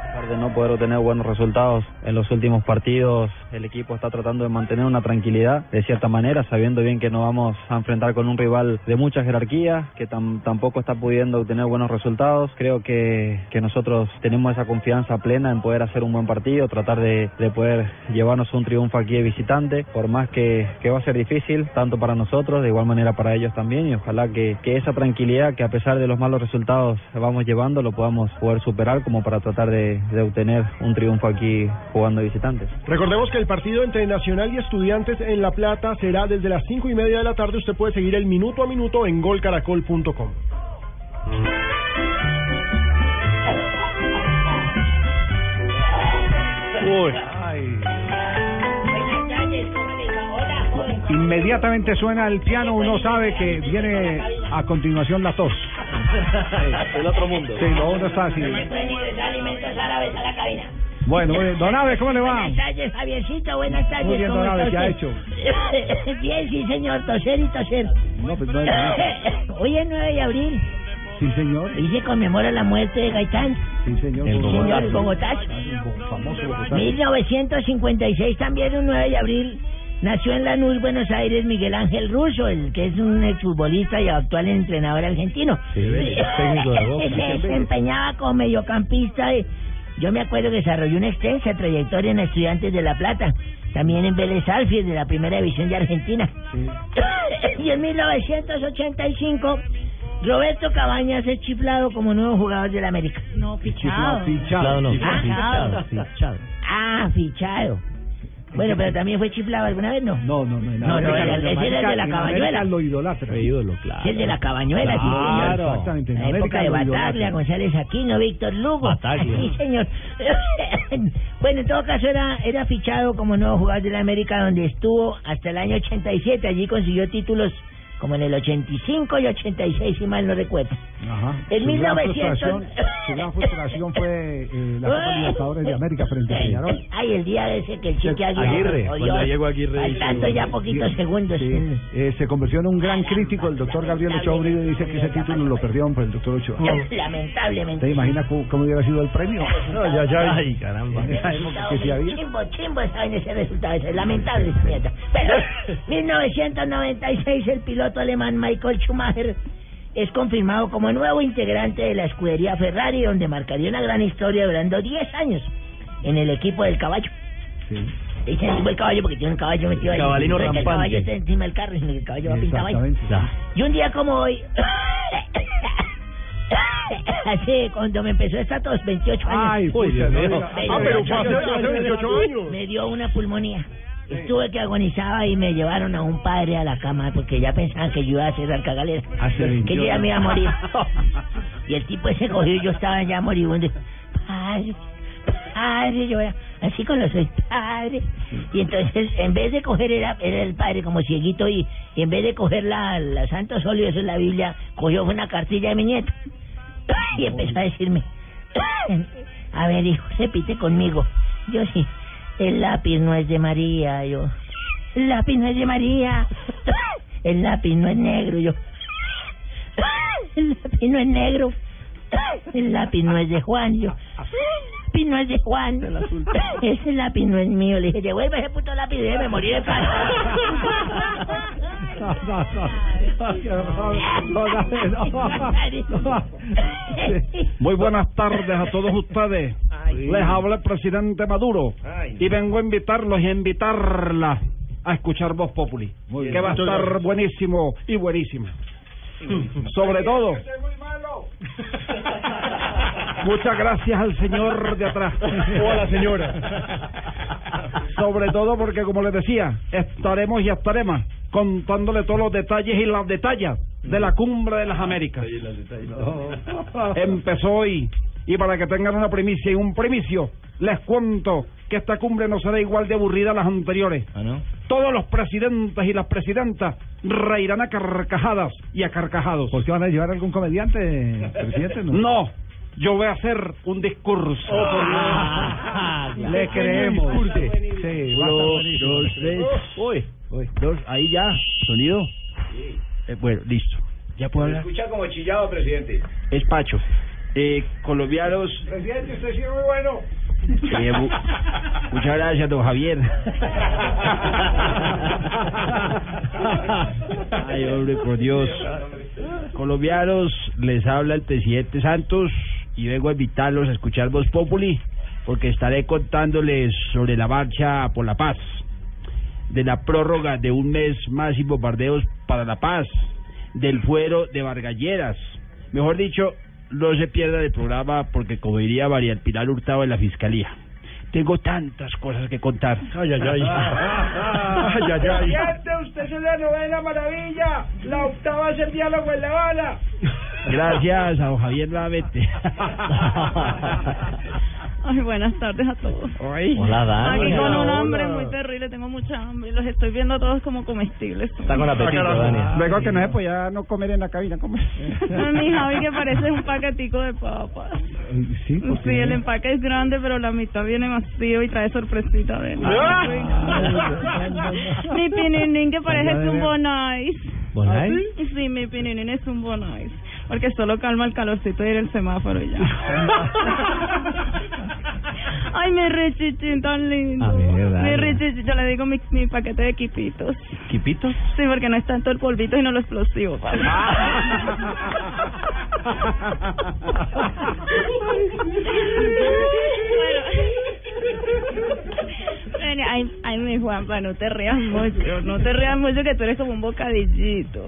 De no poder obtener buenos resultados en los últimos partidos, el equipo está tratando de mantener una tranquilidad de cierta manera, sabiendo bien que nos vamos a enfrentar con un rival de mucha jerarquía, que tam- tampoco está pudiendo obtener buenos resultados. Creo que, que nosotros tenemos esa confianza plena en poder hacer un buen partido, tratar de, de poder llevarnos un triunfo aquí de visitante, por más que, que va a ser difícil, tanto para nosotros, de igual manera para ellos también, y ojalá que, que esa tranquilidad que a pesar de los malos resultados vamos llevando, lo podamos poder superar como para tratar de, de obtener un triunfo aquí jugando visitantes. Recordemos que el partido entre Nacional y Estudiantes en La Plata será desde las cinco y media de la tarde. Usted puede seguir el minuto a minuto en golcaracol.com. Uy. Inmediatamente suena el piano, uno sabe que viene a continuación la tos. El otro mundo. Sí, lo uno está así. alimentos árabes a la cabina. Bueno, muy bien. Don Abe, ¿cómo le va? Buenas tardes, Javiercito, buenas tardes. Muy bien, ¿cómo don está ¿qué ha usted? bien, sí, señor, toser y toser. No, pues no hay nada. Hoy es 9 de abril Sí, señor. y se conmemora la muerte de Gaitán, Sí, señor. el señor Bogotazo. Famoso Bogotá. 1956 también, un 9 de abril, nació en Lanús, Buenos Aires, Miguel Ángel Russo, el que es un exfutbolista y actual entrenador argentino. Sí, técnico de Boca. Se desempeñaba como mediocampista. y yo me acuerdo que desarrolló una extensa trayectoria en Estudiantes de La Plata, también en Vélez Arfield de la Primera División de Argentina. y en 1985, Roberto Cabañas es chiflado como nuevo jugador del América. No, fichado. Fichado no, Ah, fichado, fichado. Ah, fichado. Bueno, pero también fue chiflado alguna vez, ¿no? No, no, no. No, no, América era- en ese era el de la cabañuela. Lo idolatra. ídolo, claro. El de la cabañuela, sí, Claro, exactamente, en La época de Bataglia. González Aquino, Víctor Lugo. Bataglia. Sí, señor. bueno, en todo caso era, era fichado como nuevo jugador de la América, donde estuvo hasta el año 87. Allí consiguió títulos como en el 85 y 86, si mal no recuerdo. Ajá. En Su gran 1900 frustración- Su gran frustración fue eh, la Copa Libertadores de América frente a Peñarol. Ay, el día ese que el chique Aguirre. Aguirre, oyó, cuando llegó Aguirre Faltando ya poquitos segundos. sí. Eh, se convirtió en un gran crítico. El doctor Gabriel Ochoa Uribe dice que ese título lo perdieron por el doctor Ochoa. Lamentablemente. ¿Te imaginas cómo, cómo hubiera sido el premio? No, ya, ya. Ay, caramba. En esa época que sí había. Chimbo, chimbo saben ese resultado, ese es lamentable. Pero 1996 el piloto alemán Michael Schumacher es confirmado como nuevo integrante de la escudería Ferrari, donde marcaría una gran historia durando 10 años en el equipo del caballo. Le Dicen el caballo porque tiene un caballo metido ahí. Cabalino Porque El rampante. caballo está encima del carro y el caballo va pintado ahí. Exactamente. Y un día como hoy, así cuando me empezó esta tos, 28 años. Ay, mío. Ah, pero fue hace- hace 28 años. Me dio una pulmonía. Estuve que agonizaba y me llevaron a un padre a la cama porque ya pensaban que yo iba a cerrar cagalera. Hace Que 28 yo ya me iba a morir. Y el tipo ese cogió y yo estaba ya moribundo. Padre, padre, yo era así con los padre. Y entonces, en vez de coger, era, era el padre como cieguito y, y en vez de coger la, la Santo Solio, eso es la Biblia, cogió una cartilla de mi nieto. Y empezó a decirme, a ver, hijo, repite conmigo. Yo sí, el lápiz no es de María, yo. El lápiz no es de María. El lápiz no es negro, yo. El lápiz no es negro. El lápiz no es de Juan, yo. El lápiz no es de Juan. Ese lápiz no es mío. Le dije, devuelve ese puto lápiz déjeme morir en paz. Muy buenas tardes a todos ustedes. Les habla el presidente Maduro. Y vengo a invitarlos y a invitarla a escuchar Voz Populi, que va a estar buenísimo y buenísima. Sobre todo, muchas gracias al señor de atrás. O a la señora. Sobre todo porque, como les decía, estaremos y estaremos contándole todos los detalles y las detalles de la cumbre de las Américas. Empezó hoy. Y para que tengan una primicia y un primicio, les cuento que esta cumbre no será igual de aburrida a las anteriores. Todos los presidentes y las presidentas reirán a carcajadas y a carcajados. ¿Por qué van a llevar algún comediante, presidente? No, yo voy a hacer un discurso. Ah, Le creemos. Sí, Uno, dos, tres. Uy, uy, dos, ahí ya. Sonido. Eh, bueno, listo. ¿Ya puedo hablar? Escucha como chillado, presidente. Es Pacho. Eh, colombianos. Presidente, usted sí es muy bueno. eh, mu- muchas gracias, don Javier. Ay, hombre, por Dios. Colombianos, les habla el presidente Santos y vengo a invitarlos a escuchar Voz Populi porque estaré contándoles sobre la marcha por la paz, de la prórroga de un mes más y bombardeos para la paz, del fuero de Vargalleras. Mejor dicho, no se pierda el programa porque, como diría María El Pilar Hurtado de la Fiscalía, tengo tantas cosas que contar. Ay, ay, ay. ay, ay, ay. Presidente, usted es la maravilla. La octava es el diálogo en La Habana. Gracias a don Javier nuevamente. Ay, buenas tardes a todos. Hola, Dani. Aquí con un Hola. hambre muy terrible, tengo mucha hambre y los estoy viendo a todos como comestibles. Está con apetito, Dani. Luego que no es, pues ya no comer en la cabina. comer. Ay, mi Javi que parece un paquetico de papas. Sí, Sí, el empaque es grande, pero la mitad viene vacío y trae sorpresita de Mi pininín que parece Ay, un ay, bonais. ¿Bonais? Sí, mi pininín es un bonais. Porque solo calma el calorcito ir el semáforo y ya. Ay, mi richichín tan lindo. A ver, dale. mi richichín, yo le digo mi, mi paquete de quipitos. ¿Quipitos? Sí, porque no es tanto el polvito y no lo explosivo. Bueno, ay, ay, mi Juanpa, no te rías mucho, no te rías mucho que tú eres como un bocadillito.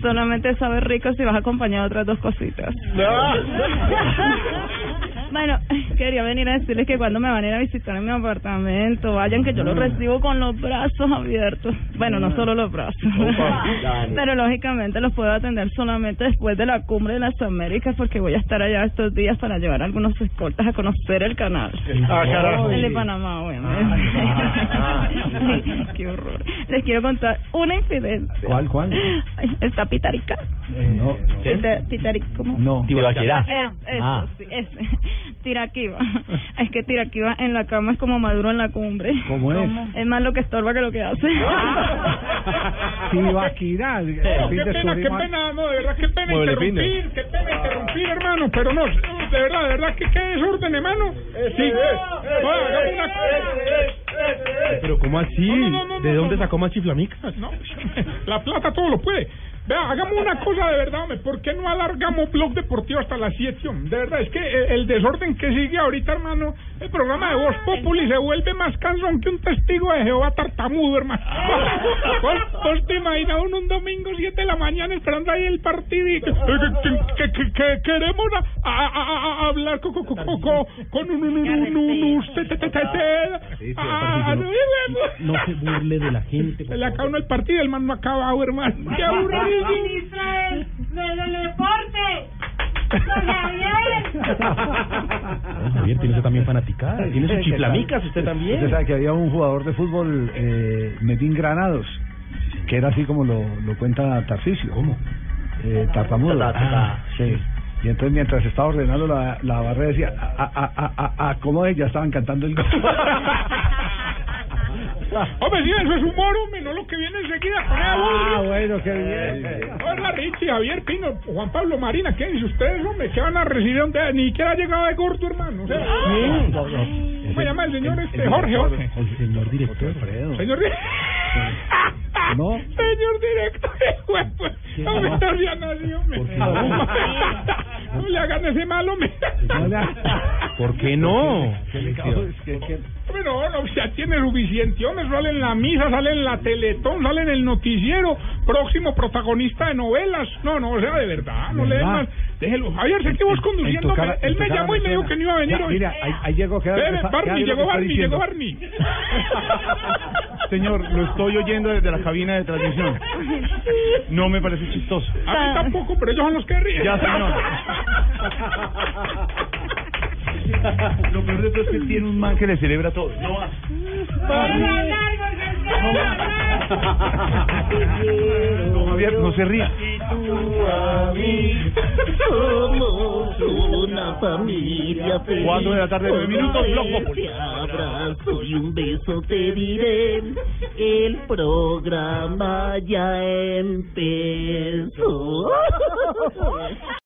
Solamente sabe rico si vas acompañado de otras dos cositas. Bueno, quería venir a decirles que cuando me van a ir a visitar en mi apartamento, vayan que yo los recibo con los brazos abiertos. Bueno, no solo los brazos. Pero lógicamente los puedo atender solamente después de la cumbre de las Américas porque voy a estar allá estos días para llevar algunos escoltas a conocer el canal. Ah, carajo. El de Panamá, obviamente. Ay, Qué horror. Les quiero contar una infidencia. ¿Cuál, cuál? Está Pitarica. No. Pita- Pitarica, ¿cómo? No. Tibaquirá. Eso, Ah. sí, ese. Tiraquiva. Es que Tiraquiva en la cama es como Maduro en la cumbre. ¿Cómo es? Es más lo que estorba que lo que hace. Tibaquirá. Qué pena, qué pena, no, de verdad, qué pena interrumpir, qué pena interrumpir, hermano, pero no, de verdad, de verdad, que qué desorden, hermano. Sí, Pero ¿cómo así? No, no, no, no, ¿De no, dónde no. sacó más chiflamicas? No, la plata todo lo puede. Vea, hagamos una cosa de verdad, hombre. ¿Por qué no alargamos Blog Deportivo hasta las 7? hombre? De verdad, es que eh, el desorden que sigue ahorita, hermano, el programa de Voz Populi se vuelve más cansón que un testigo de Jehová tartamudo, hermano. ¿Vos, vos te imaginas un domingo 7 de la mañana esperando ahí el partido y que, que- que- que queremos a- a- a- a- hablar con, con, con, con, con un, un, un, un, un- usted, te, te, te, te- ah, no, se burle de la gente. se le acaba uno el partido, el man no ha acabado, hermano. ¡Qué aburrido! Israel, del deporte. Javier. Tiene usted también fanaticada. Tiene sus chiflamicas usted también. Usted sabe que había un jugador de fútbol, eh, Medín Granados, que era así como lo, lo cuenta Tarcisio. ¿Cómo? Eh, tartamudo. Ta. Ah, sí. Y entonces mientras estaba ordenando la, la barrera decía, a, a, a, a, a, ¿cómo es? Ya estaban cantando el gol. Hombre, sí, eso es humor, hombre, no lo que viene enseguida. Ah, bueno, qué bien. Hola, Richie, Javier Pino, Juan Pablo Marina, ¿qué dicen ustedes, hombre? ¿Qué van a recibir? donde Ni siquiera ha llegado de gordo, hermano. O sea, ¿Cómo se llama el señor este? Jorge, Jorge. El señor director. Señor di- ¿No? Señor director, pues, no me está hombre. No le hagan ese mal, hombre. ¿Por qué no? Hombre, no, ya tiene suficiente, hombre, sale en la misa, sale en la Teletón, sale en el noticiero, próximo protagonista de novelas. No, no, o sea, de verdad, no le den más. Déjelo. Javier, sé que vos En- en conduciendo, él me llamó y me dijo que no iba a venir Ya, hoy. Mira, ahí, ahí llegó, queda- queda- Barney, llegó Barney, llegó. Barney. Señor, lo estoy oyendo desde la cabina de transmisión. No me parece chistoso. A mí tampoco, pero ellos son los que ríen. Ya, señor. Lo peor de todo es que él tiene un man que le celebra todo. No va. No, Javier, no se ría. Somos una familia feliz. Cuatro de la tarde, nueve minutos. Te abrazo y un beso te diré. El programa ya empezó.